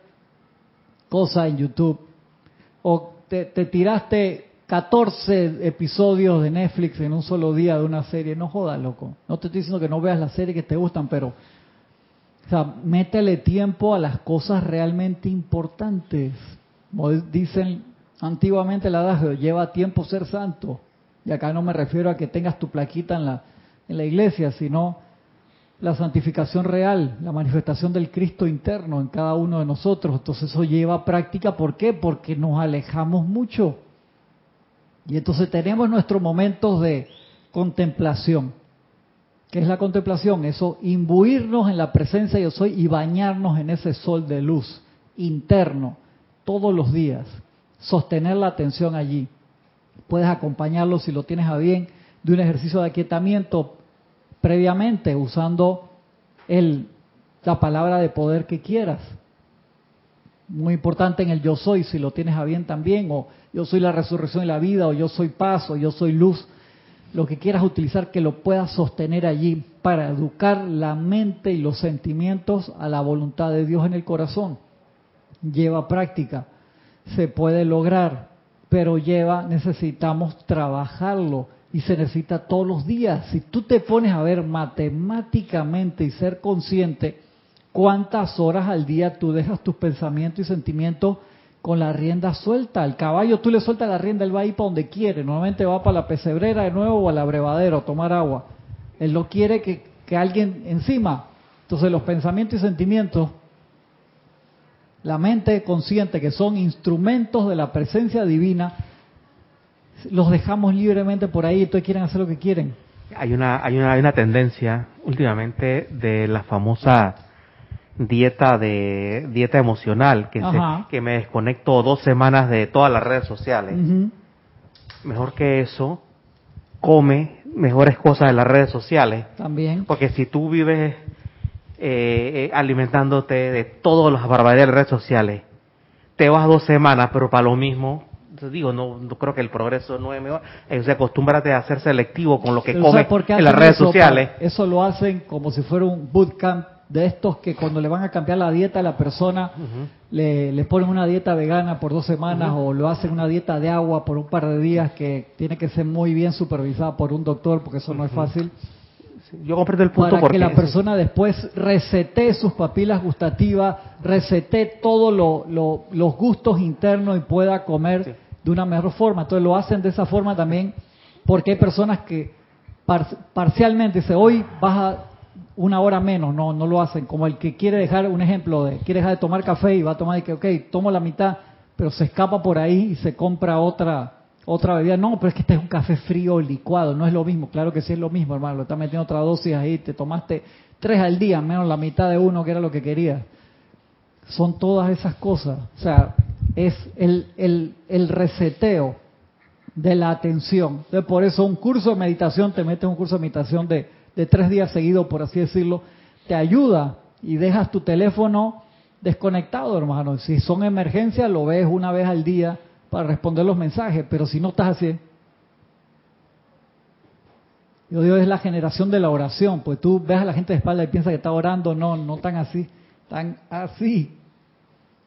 A: cosa en YouTube, o te, tiraste 14 episodios de Netflix en un solo día de una serie, no jodas, loco. No te estoy diciendo que no veas las series que te gustan, pero o sea, métele tiempo a las cosas realmente importantes. Como dicen antiguamente el adagio, lleva tiempo ser santo. Y acá no me refiero a que tengas tu plaquita en la, en la iglesia, sino la santificación real, la manifestación del Cristo interno en cada uno de nosotros. Entonces eso lleva práctica. ¿Por qué? Porque nos alejamos mucho. Y entonces tenemos nuestros momentos de contemplación. ¿Qué es la contemplación? Eso, imbuirnos en la presencia de yo soy y bañarnos en ese sol de luz interno todos los días. Sostener la atención allí. Puedes acompañarlo si lo tienes a bien de un ejercicio de aquietamiento previamente usando el, la palabra de poder que quieras. Muy importante en el yo soy, si lo tienes a bien también, o yo soy la resurrección y la vida, o yo soy paz, o yo soy luz. Lo que quieras utilizar, que lo puedas sostener allí para educar la mente y los sentimientos a la voluntad de Dios en el corazón. Lleva práctica, se puede lograr, pero lleva, necesitamos trabajarlo y se necesita todos los días. Si tú te pones a ver matemáticamente y ser consciente cuántas horas al día tú dejas tus pensamientos y sentimientos con la rienda suelta. Al caballo tú le sueltas la rienda, él va a ir para donde quiere. Normalmente va para la pesebrera de nuevo o al abrevadero a tomar agua. Él no quiere que, alguien encima. Entonces los pensamientos y sentimientos, la mente consciente, que son instrumentos de la presencia divina, los dejamos libremente por ahí y todos quieren hacer lo que quieren.
B: Hay una, hay una, hay una tendencia últimamente de la famosa dieta de dieta emocional que, que me desconecto dos semanas de todas las redes sociales. Mejor que eso, come mejores cosas de las redes sociales.
A: También.
B: Porque si tú vives eh, eh, alimentándote de todas las barbaridades de las redes sociales, te vas dos semanas, pero para lo mismo, digo, no, no, creo que el progreso no es mejor. Eh, o acostúmbrate a ser selectivo con lo que comes en las redes sociales.
A: Eso lo hacen como si fuera un bootcamp de estos que cuando le van a cambiar la dieta a la persona, le, le, ponen una dieta vegana por dos semanas o lo hacen una dieta de agua por un par de días que tiene que ser muy bien supervisada por un doctor porque eso no es fácil.
B: Yo comprendo el punto
A: para que la persona después resete sus papilas gustativas, resete todos lo, los gustos internos y pueda comer de una mejor forma. Entonces lo hacen de esa forma también porque hay personas que parcialmente dice hoy vas a una hora menos, no, no lo hacen. Como el que quiere dejar, un ejemplo, de quiere dejar de tomar café y va a tomar y que, ok, tomo la mitad, pero se escapa por ahí y se compra otra otra bebida. No, pero es que este es un café frío licuado, no es lo mismo. Claro que sí es lo mismo, hermano. Lo estás metiendo otra dosis ahí, te tomaste tres al día, menos la mitad de uno que era lo que querías. Son todas esas cosas. O sea, es el, el, el reseteo de la atención. Entonces, por eso un curso de meditación, te metes un curso de meditación de de tres días seguidos, por así decirlo, te ayuda y dejas tu teléfono desconectado, hermano. Si son emergencias, lo ves una vez al día para responder los mensajes, pero si no estás así, yo digo, es la generación de la oración, pues tú ves a la gente de espalda y piensas que está orando, no, no tan así, tan así,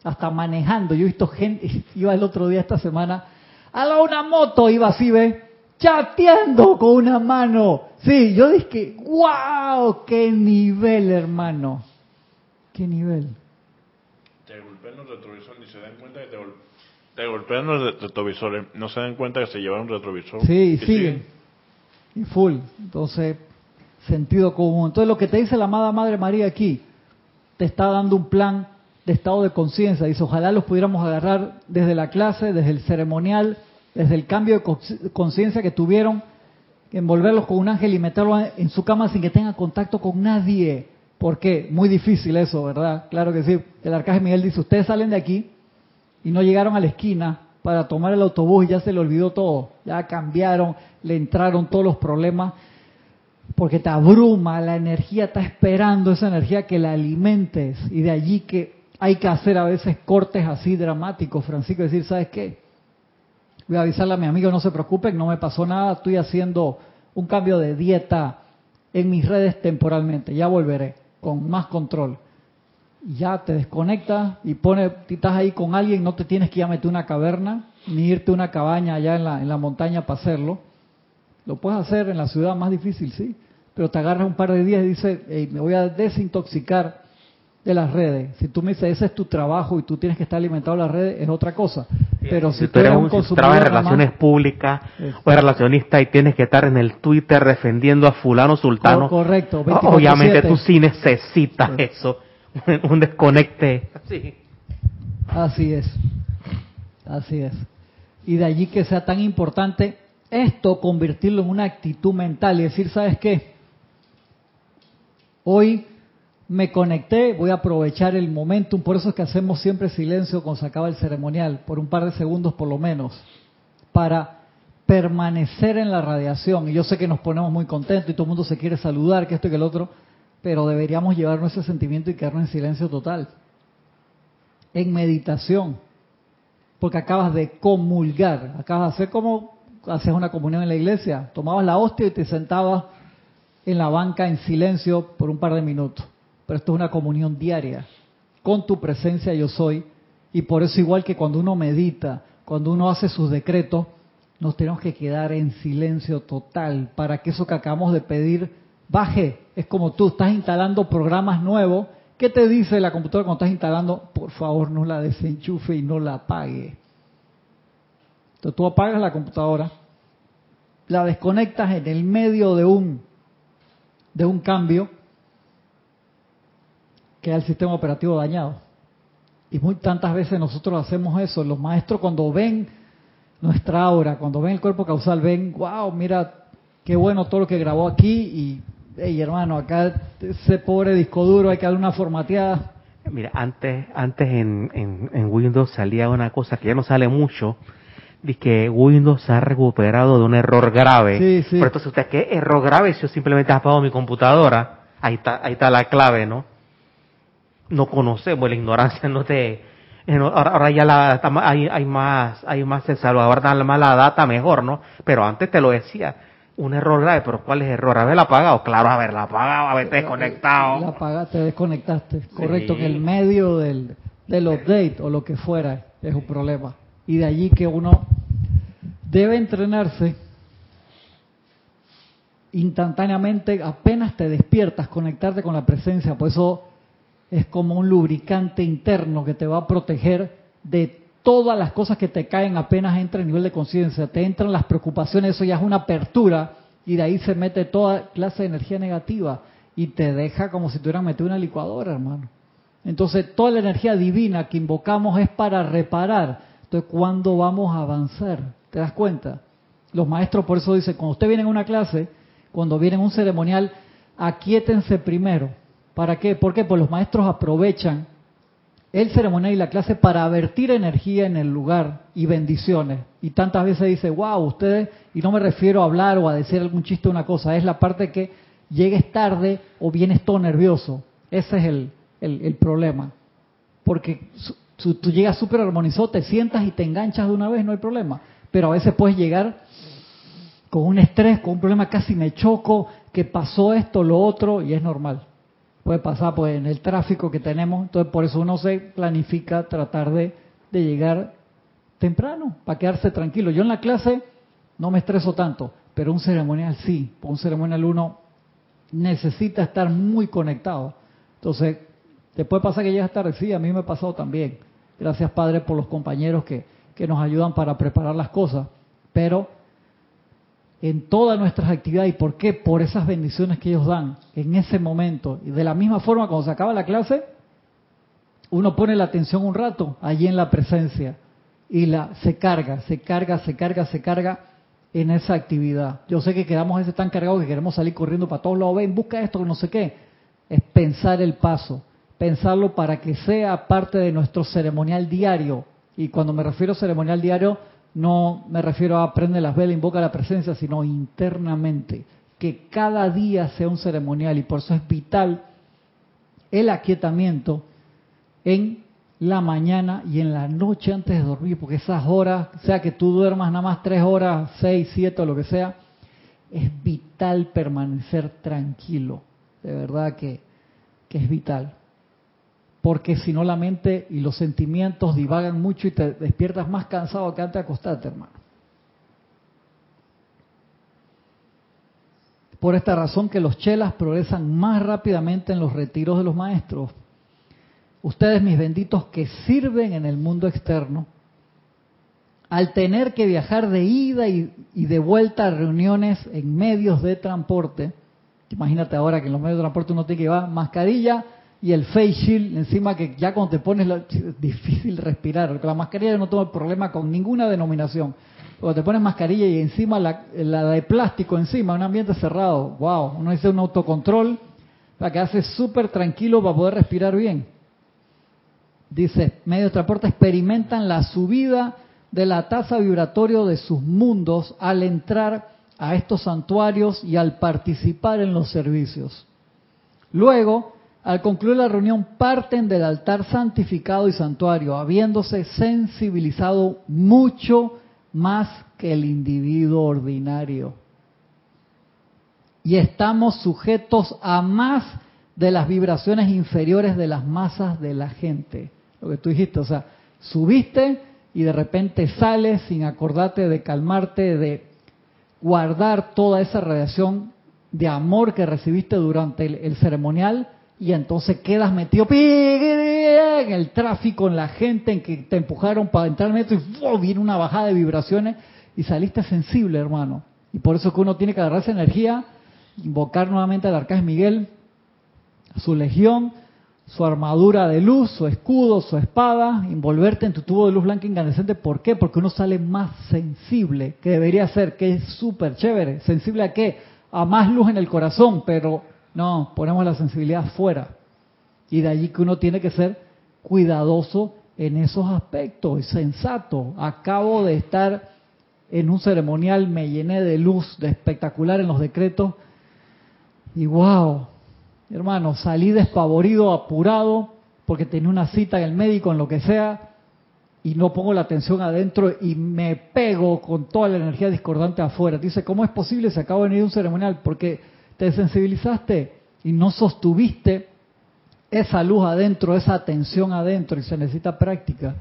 A: hasta manejando. Yo he visto gente, iba el otro día esta semana, a la una moto, iba así, ve, chateando con una mano. Sí, yo dije, wow, qué nivel, hermano. Qué nivel.
C: Te golpean los retrovisores y se dan cuenta que te, te golpean los retrovisores, no se dan cuenta que se llevan un retrovisor.
A: Sí, siguen. Y full. Entonces, sentido común. Entonces, lo que te dice la amada Madre María aquí, te está dando un plan de estado de conciencia. Dice, ojalá los pudiéramos agarrar desde la clase, desde el ceremonial, desde el cambio de conciencia que tuvieron, envolverlos con un ángel y meterlos en su cama sin que tengan contacto con nadie. ¿Por qué? Muy difícil eso, ¿verdad? Claro que sí. El arcángel Miguel dice, ustedes salen de aquí y no llegaron a la esquina para tomar el autobús y ya se le olvidó todo. Ya cambiaron, le entraron todos los problemas porque te abruma, la energía está esperando esa energía que la alimentes y de allí que hay que hacer a veces cortes así dramáticos, Francisco, decir, ¿sabes qué? Voy a avisarle a mi amigo, no se preocupen, no me pasó nada, estoy haciendo un cambio de dieta en mis redes temporalmente, ya volveré con más control. Ya te desconectas y pone, estás ahí con alguien, no te tienes que ir a meter una caverna, ni irte a una cabaña allá en la, en la montaña para hacerlo. Lo puedes hacer en la ciudad más difícil, sí, pero te agarras un par de días y dices, me voy a desintoxicar de las redes. Si tú me dices, ese es tu trabajo y tú tienes que estar alimentado en las redes, es otra cosa. Pero si, tú eres un,
B: consumidor en relaciones públicas o eres relacionista y tienes que estar en el Twitter defendiendo a fulano sultano,
A: correcto,
B: obviamente tú sí necesitas eso, un desconecte.
A: Así es, así es. Y de allí que sea tan importante esto, convertirlo en una actitud mental y decir, ¿sabes qué? Hoy me conecté, voy a aprovechar el momentum, por eso es que hacemos siempre silencio cuando se acaba el ceremonial, por un par de segundos por lo menos, para permanecer en la radiación. Y yo sé que nos ponemos muy contentos y todo el mundo se quiere saludar, que esto y que el otro, pero deberíamos llevarnos ese sentimiento y quedarnos en silencio total, en meditación, porque acabas de comulgar, acabas de hacer como haces una comunión en la iglesia, tomabas la hostia y te sentabas en la banca en silencio por un par de minutos pero esto es una comunión diaria. Con tu presencia yo soy. Y por eso igual que cuando uno medita, cuando uno hace sus decretos, nos tenemos que quedar en silencio total para que eso que acabamos de pedir baje. Es como tú estás instalando programas nuevos. ¿Qué te dice la computadora cuando estás instalando? Por favor, no la desenchufe y no la apague. Entonces tú apagas la computadora, la desconectas en el medio de un de un cambio, queda el sistema operativo dañado. Y muy tantas veces nosotros hacemos eso. Los maestros cuando ven nuestra aura, cuando ven el cuerpo causal, ven, wow, mira, qué bueno todo lo que grabó aquí y, hey hermano, acá ese pobre disco duro hay que darle una formateada.
B: Mira, antes, antes en, en, Windows salía una cosa que ya no sale mucho, de que Windows se ha recuperado de un error grave. Sí, sí. Pero entonces usted, ¿qué error grave? Si yo simplemente apagado mi computadora, ahí está, ahí está la clave, ¿no? No conocemos, la ignorancia no te... Ahora, ahora ya la, hay, hay más, hay más se salvaguarda más la data mejor, ¿no? Pero antes te lo decía, un error grave, pero ¿cuál es el error? ¿Haberla apagado? Claro, haberla apagado, haberte desconectado.
A: La apagaste, desconectaste. Correcto, que el medio del, del update o lo que fuera es un problema. Y de allí que uno debe entrenarse instantáneamente, apenas te despiertas, conectarte con la presencia. Por eso es como un lubricante interno que te va a proteger de todas las cosas que te caen apenas entra el nivel de conciencia. Te entran las preocupaciones, eso ya es una apertura y de ahí se mete toda clase de energía negativa y te deja como si te hubieran metido una licuadora, hermano. Entonces, toda la energía divina que invocamos es para reparar. Entonces, ¿cuándo vamos a avanzar? ¿Te das cuenta? Los maestros por eso dicen, cuando usted viene en una clase, cuando viene en un ceremonial, aquíétense primero. ¿Para qué? ¿Por qué? Pues los maestros aprovechan el ceremonial y la clase para vertir energía en el lugar y bendiciones. Y tantas veces dice, wow, ustedes, y no me refiero a hablar o a decir algún chiste o una cosa, es la parte que llegues tarde o vienes todo nervioso. Ese es el, el, problema. Porque tú llegas súper armonizado, te sientas y te enganchas de una vez, no hay problema. Pero a veces puedes llegar con un estrés, con un problema, casi me choco, que pasó esto, lo otro, y es normal puede pasar pues en el tráfico que tenemos, entonces por eso uno se planifica tratar de, de llegar temprano, para quedarse tranquilo. Yo en la clase no me estreso tanto, pero un ceremonial sí, un ceremonial uno necesita estar muy conectado. Entonces, te puede pasar que llegas tarde, sí, a mí me ha pasado también. Gracias Padre por los compañeros que, que nos ayudan para preparar las cosas, pero en todas nuestras actividades. ¿Y por qué? Por esas bendiciones que ellos dan en ese momento. Y de la misma forma, cuando se acaba la clase, uno pone la atención un rato allí en la presencia y la se carga, se carga, se carga, se carga en esa actividad. Yo sé que quedamos veces tan cargados que queremos salir corriendo para todos lados, ven, busca esto, no sé qué. Es pensar el paso, pensarlo para que sea parte de nuestro ceremonial diario. Y cuando me refiero a ceremonial diario, no me refiero a prende las velas, invoca la presencia, sino internamente. Que cada día sea un ceremonial y por eso es vital el aquietamiento en la mañana y en la noche antes de dormir, porque esas horas, sea que tú duermas nada más tres horas, seis, siete o lo que sea, es vital permanecer tranquilo. De verdad que, que es vital porque si no la mente y los sentimientos divagan mucho y te despiertas más cansado que antes de acostarte, hermano. Por esta razón que los chelas progresan más rápidamente en los retiros de los maestros. Ustedes, mis benditos, que sirven en el mundo externo, al tener que viajar de ida y, de vuelta a reuniones en medios de transporte, imagínate ahora que en los medios de transporte uno tiene que llevar mascarilla, y el face shield encima que ya cuando te pones es difícil respirar. La mascarilla yo no tengo problema con ninguna denominación. Cuando te pones mascarilla y encima la, de plástico encima, un ambiente cerrado, wow, uno dice un autocontrol para que hace súper tranquilo para poder respirar bien. Dice, medios de transporte experimentan la subida de la tasa vibratoria de sus mundos al entrar a estos santuarios y al participar en los servicios. Luego, al concluir la reunión parten del altar santificado y santuario, habiéndose sensibilizado mucho más que el individuo ordinario. Y estamos sujetos a más de las vibraciones inferiores de las masas de la gente. Lo que tú dijiste, o sea, subiste y de repente sales sin acordarte de calmarte, de guardar toda esa radiación de amor que recibiste durante el, ceremonial y entonces quedas metido en el tráfico, en la gente, en que te empujaron para entrar al metro y viene una bajada de vibraciones y saliste sensible, hermano. Y por eso que uno tiene que agarrar esa energía invocar nuevamente al Arcángel Miguel, su legión, su armadura de luz, su escudo, su espada, envolverte en tu tubo de luz blanca incandescente. ¿Por qué? Porque uno sale más sensible, que debería ser, que es súper chévere. ¿Sensible a qué? A más luz en el corazón, pero no, ponemos la sensibilidad fuera. Y de allí que uno tiene que ser cuidadoso en esos aspectos, sensato. Acabo de estar en un ceremonial, me llené de luz, de espectacular en los decretos, y wow, hermano, salí despavorido, apurado, porque tenía una cita en el médico, en lo que sea, y no pongo la atención adentro y me pego con toda la energía discordante afuera. Dice, ¿cómo es posible? Se acaba de venir un ceremonial porque te sensibilizaste y no sostuviste esa luz adentro, esa atención adentro y se necesita práctica.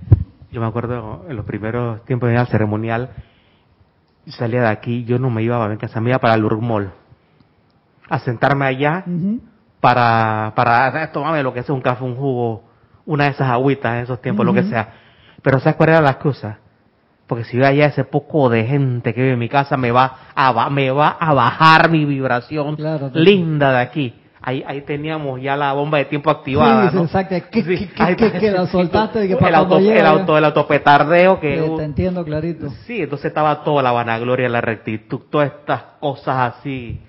B: Yo me acuerdo en los primeros tiempos de ceremonial, salía de aquí, yo no me iba a casa, me iba para el Urmol, a sentarme allá para, para tomarme lo que sea un café, un jugo, una de esas agüitas en esos tiempos, lo que sea. Pero ¿sabes cuál era la excusa? Porque si yo allá ese poco de gente que vive en mi casa, me va a, me va a bajar mi vibración linda de aquí. Ahí, ahí teníamos ya la bomba de tiempo activada.
A: Sí, exacto. ¿Qué, qué, la soltaste?
B: Que el, auto, el, auto, el autopetardeo que...
A: te entiendo clarito.
B: Sí, entonces estaba toda la vanagloria, la rectitud, todas estas cosas así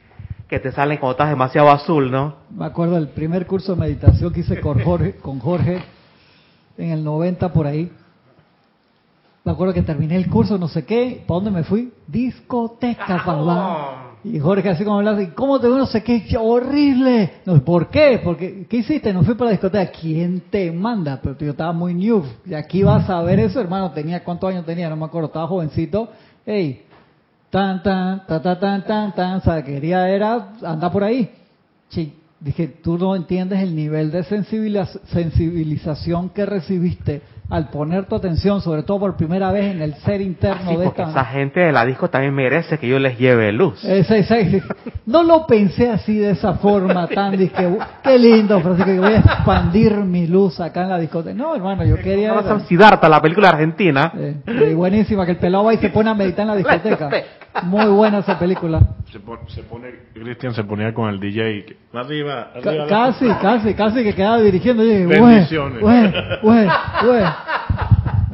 B: que te salen cuando estás demasiado azul, ¿no?
A: Me acuerdo del primer curso de meditación que hice con Jorge, con Jorge en el 90 por ahí. Me acuerdo que terminé el curso, no sé qué, ¿para dónde me fui? Discoteca, papá. Y Jorge así como hablaba, ¿cómo te veo? No sé qué, horrible. No, ¿Por qué? Porque, ¿qué hiciste? No fui para la discoteca. ¿Quién te manda? Pero yo estaba muy new. Y aquí vas a ver eso, hermano. Tenía, ¿cuántos años tenía? No me acuerdo, estaba jovencito. Ey, tan, tan, tan, tan, tan, tan, tan, o sea, quería era andar por ahí. Sí, dije, tú no entiendes el nivel de sensibilización que recibiste al poner tu atención, sobre todo por primera vez en el ser interno de esta...
B: Esa gente de la disco también merece que yo les lleve luz.
A: No lo pensé así de esa forma tan que qué lindo, Francisco, que voy a expandir mi luz acá en la discoteca. No, hermano, yo quería...
B: No, Siddhartha, la película argentina.
A: buenísima, que el pelado va y se pone a meditar en la discoteca. Muy buena esa película.
C: Se pone, Cristian se ponía con el DJ. Arriba, arriba.
A: Casi, casi, casi que quedaba dirigiendo. Y
C: Bendiciones.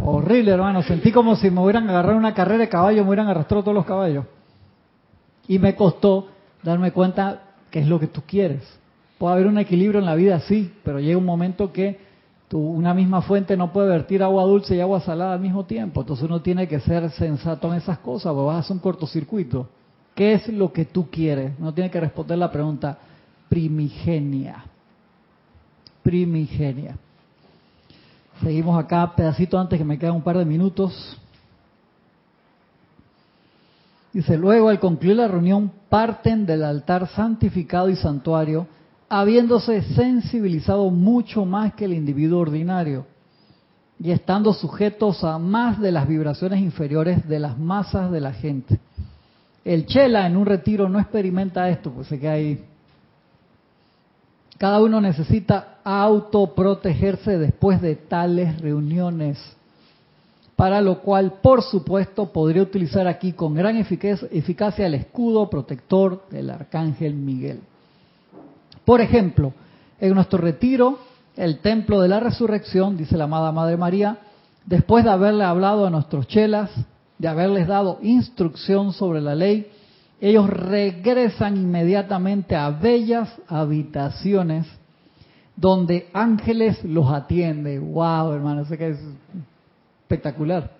A: Horrible, hermano. Sentí como si me hubieran agarrado una carrera de caballo, me hubieran arrastrado todos los caballos. Y me costó darme cuenta que es lo que tú quieres. Puede haber un equilibrio en la vida, sí, pero llega un momento que una misma fuente no puede vertir agua dulce y agua salada al mismo tiempo. Entonces uno tiene que ser sensato en esas cosas, porque vas a hacer un cortocircuito. ¿Qué es lo que tú quieres? Uno tiene que responder la pregunta primigenia. Primigenia. Seguimos acá, pedacito antes que me quedan un par de minutos. Dice, luego al concluir la reunión parten del altar santificado y santuario habiéndose sensibilizado mucho más que el individuo ordinario y estando sujetos a más de las vibraciones inferiores de las masas de la gente. El chela en un retiro no experimenta esto, pues se queda ahí. Cada uno necesita autoprotegerse después de tales reuniones, para lo cual, por supuesto, podría utilizar aquí con gran eficacia el escudo protector del arcángel Miguel. Por ejemplo, en nuestro retiro, el templo de la resurrección, dice la amada Madre María, después de haberle hablado a nuestros chelas, de haberles dado instrucción sobre la ley, ellos regresan inmediatamente a bellas habitaciones donde ángeles los atienden. ¡Wow, hermano! Sé que es espectacular.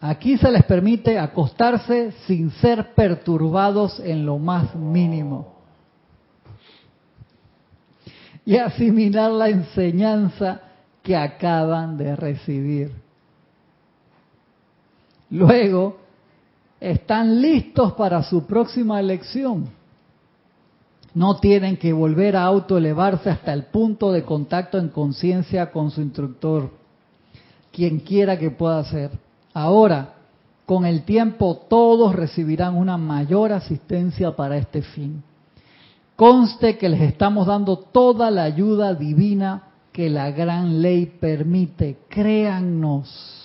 A: Aquí se les permite acostarse sin ser perturbados en lo más mínimo y asimilar la enseñanza que acaban de recibir. Luego, están listos para su próxima elección. No tienen que volver a autoelevarse hasta el punto de contacto en conciencia con su instructor, quien quiera que pueda ser. Ahora, con el tiempo todos recibirán una mayor asistencia para este fin. Conste que les estamos dando toda la ayuda divina que la gran ley permite. Créannos.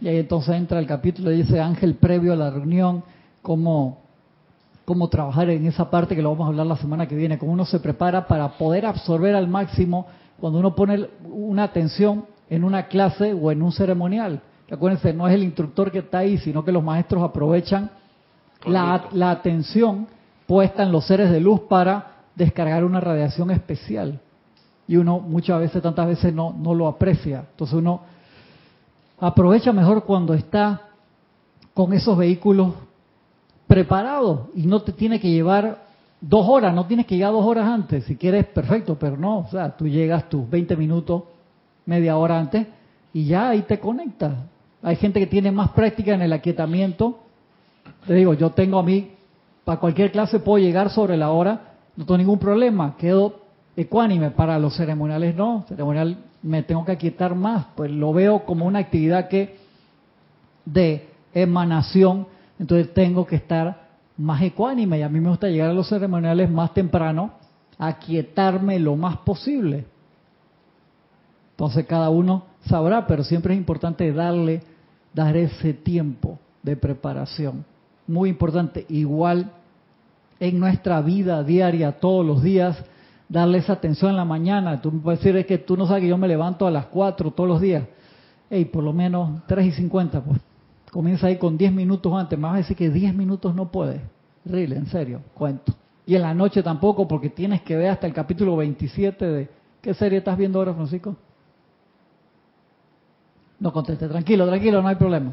A: Y ahí entonces entra el capítulo y dice Ángel previo a la reunión, como cómo trabajar en esa parte que lo vamos a hablar la semana que viene, cómo uno se prepara para poder absorber al máximo cuando uno pone una atención en una clase o en un ceremonial. Acuérdense, no es el instructor que está ahí, sino que los maestros aprovechan la, la, atención puesta en los seres de luz para descargar una radiación especial. Y uno muchas veces, tantas veces no, no lo aprecia. Entonces uno aprovecha mejor cuando está con esos vehículos preparados y no te tiene que llevar dos horas, no tienes que llegar dos horas antes. Si quieres, perfecto, pero no. O sea, tú llegas tus 20 minutos, media hora antes y ya ahí te conectas. Hay gente que tiene más práctica en el aquietamiento. Te digo, yo tengo a mí, para cualquier clase puedo llegar sobre la hora, no tengo ningún problema, quedo ecuánime. Para los ceremoniales no, ceremonial me tengo que aquietar más, pues lo veo como una actividad que de emanación, entonces tengo que estar más ecuánime y a mí me gusta llegar a los ceremoniales más temprano, aquietarme lo más posible. Entonces cada uno sabrá, pero siempre es importante darle, dar ese tiempo de preparación. Muy importante, igual en nuestra vida diaria, todos los días, darle esa atención en la mañana. Tú me puedes decir, es que tú no sabes que yo me levanto a las 4 todos los días. Ey, por lo menos 3 y 50, pues. Comienza ahí con 10 minutos antes. Me vas a decir que 10 minutos no puedes. Really, en serio, cuento. Y en la noche tampoco, porque tienes que ver hasta el capítulo 27 de... ¿Qué serie estás viendo ahora, Francisco? No conteste, tranquilo, tranquilo, no hay problema.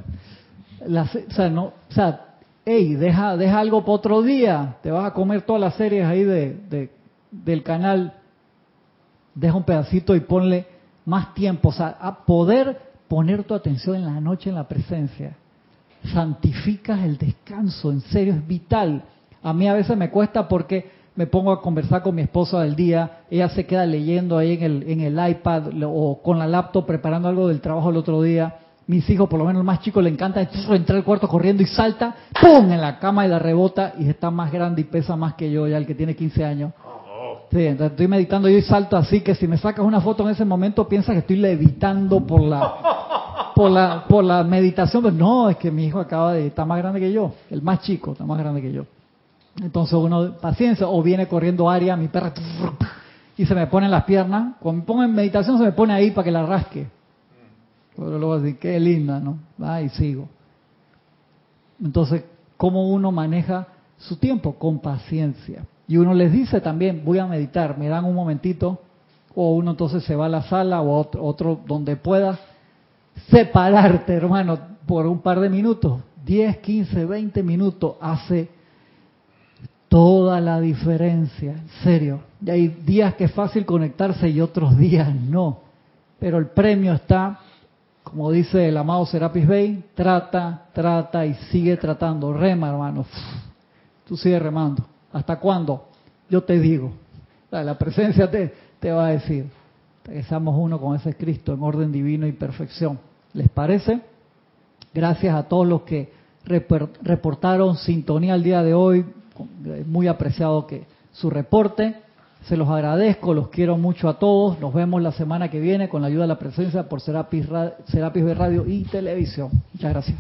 A: o sea, no, o sea, hey, deja, deja algo para otro día. Te vas a comer todas las series ahí de del canal, deja un pedacito y ponle más tiempo, o sea, a poder poner tu atención en la noche en la presencia. Santificas el descanso, en serio, es vital. A mí a veces me cuesta porque me pongo a conversar con mi esposa del día, ella se queda leyendo ahí en el, en el iPad o con la laptop preparando algo del trabajo el otro día. Mis hijos, por lo menos el más chico, le encanta entrar al cuarto corriendo y salta, ¡pum! en la cama y la rebota y está más grande y pesa más que yo, ya el que tiene 15 años. Sí, estoy meditando y salto así que si me sacas una foto en ese momento piensa que estoy levitando por la por la por la meditación, pero no, es que mi hijo acaba de está más grande que yo, el más chico está más grande que yo. Entonces uno paciencia o viene corriendo Aria, mi perra y se me pone en las piernas, cuando me pongo en meditación se me pone ahí para que la rasque. Pero luego así, qué linda, ¿no? Va y sigo. Entonces, ¿cómo uno maneja su tiempo? Con paciencia. Y uno les dice también, voy a meditar, me dan un momentito, o uno entonces se va a la sala o otro, otro donde pueda separarte, hermano, por un par de minutos, 10, 15, 20 minutos, hace toda la diferencia, en serio. Y hay días que es fácil conectarse y otros días no. Pero el premio está, como dice el amado Serapis Bey, trata, trata y sigue tratando. Rema, hermano. Tú sigue remando. ¿Hasta cuándo? Yo te digo. La presencia te, te va a decir. Que seamos uno con ese Cristo en orden divino y perfección. ¿Les parece? Gracias a todos los que reportaron sintonía el día de hoy. Muy apreciado que su reporte. Se los agradezco, los quiero mucho a todos. Nos vemos la semana que viene con la ayuda de la presencia por Serapis, Serapis de Radio y Televisión. Muchas gracias.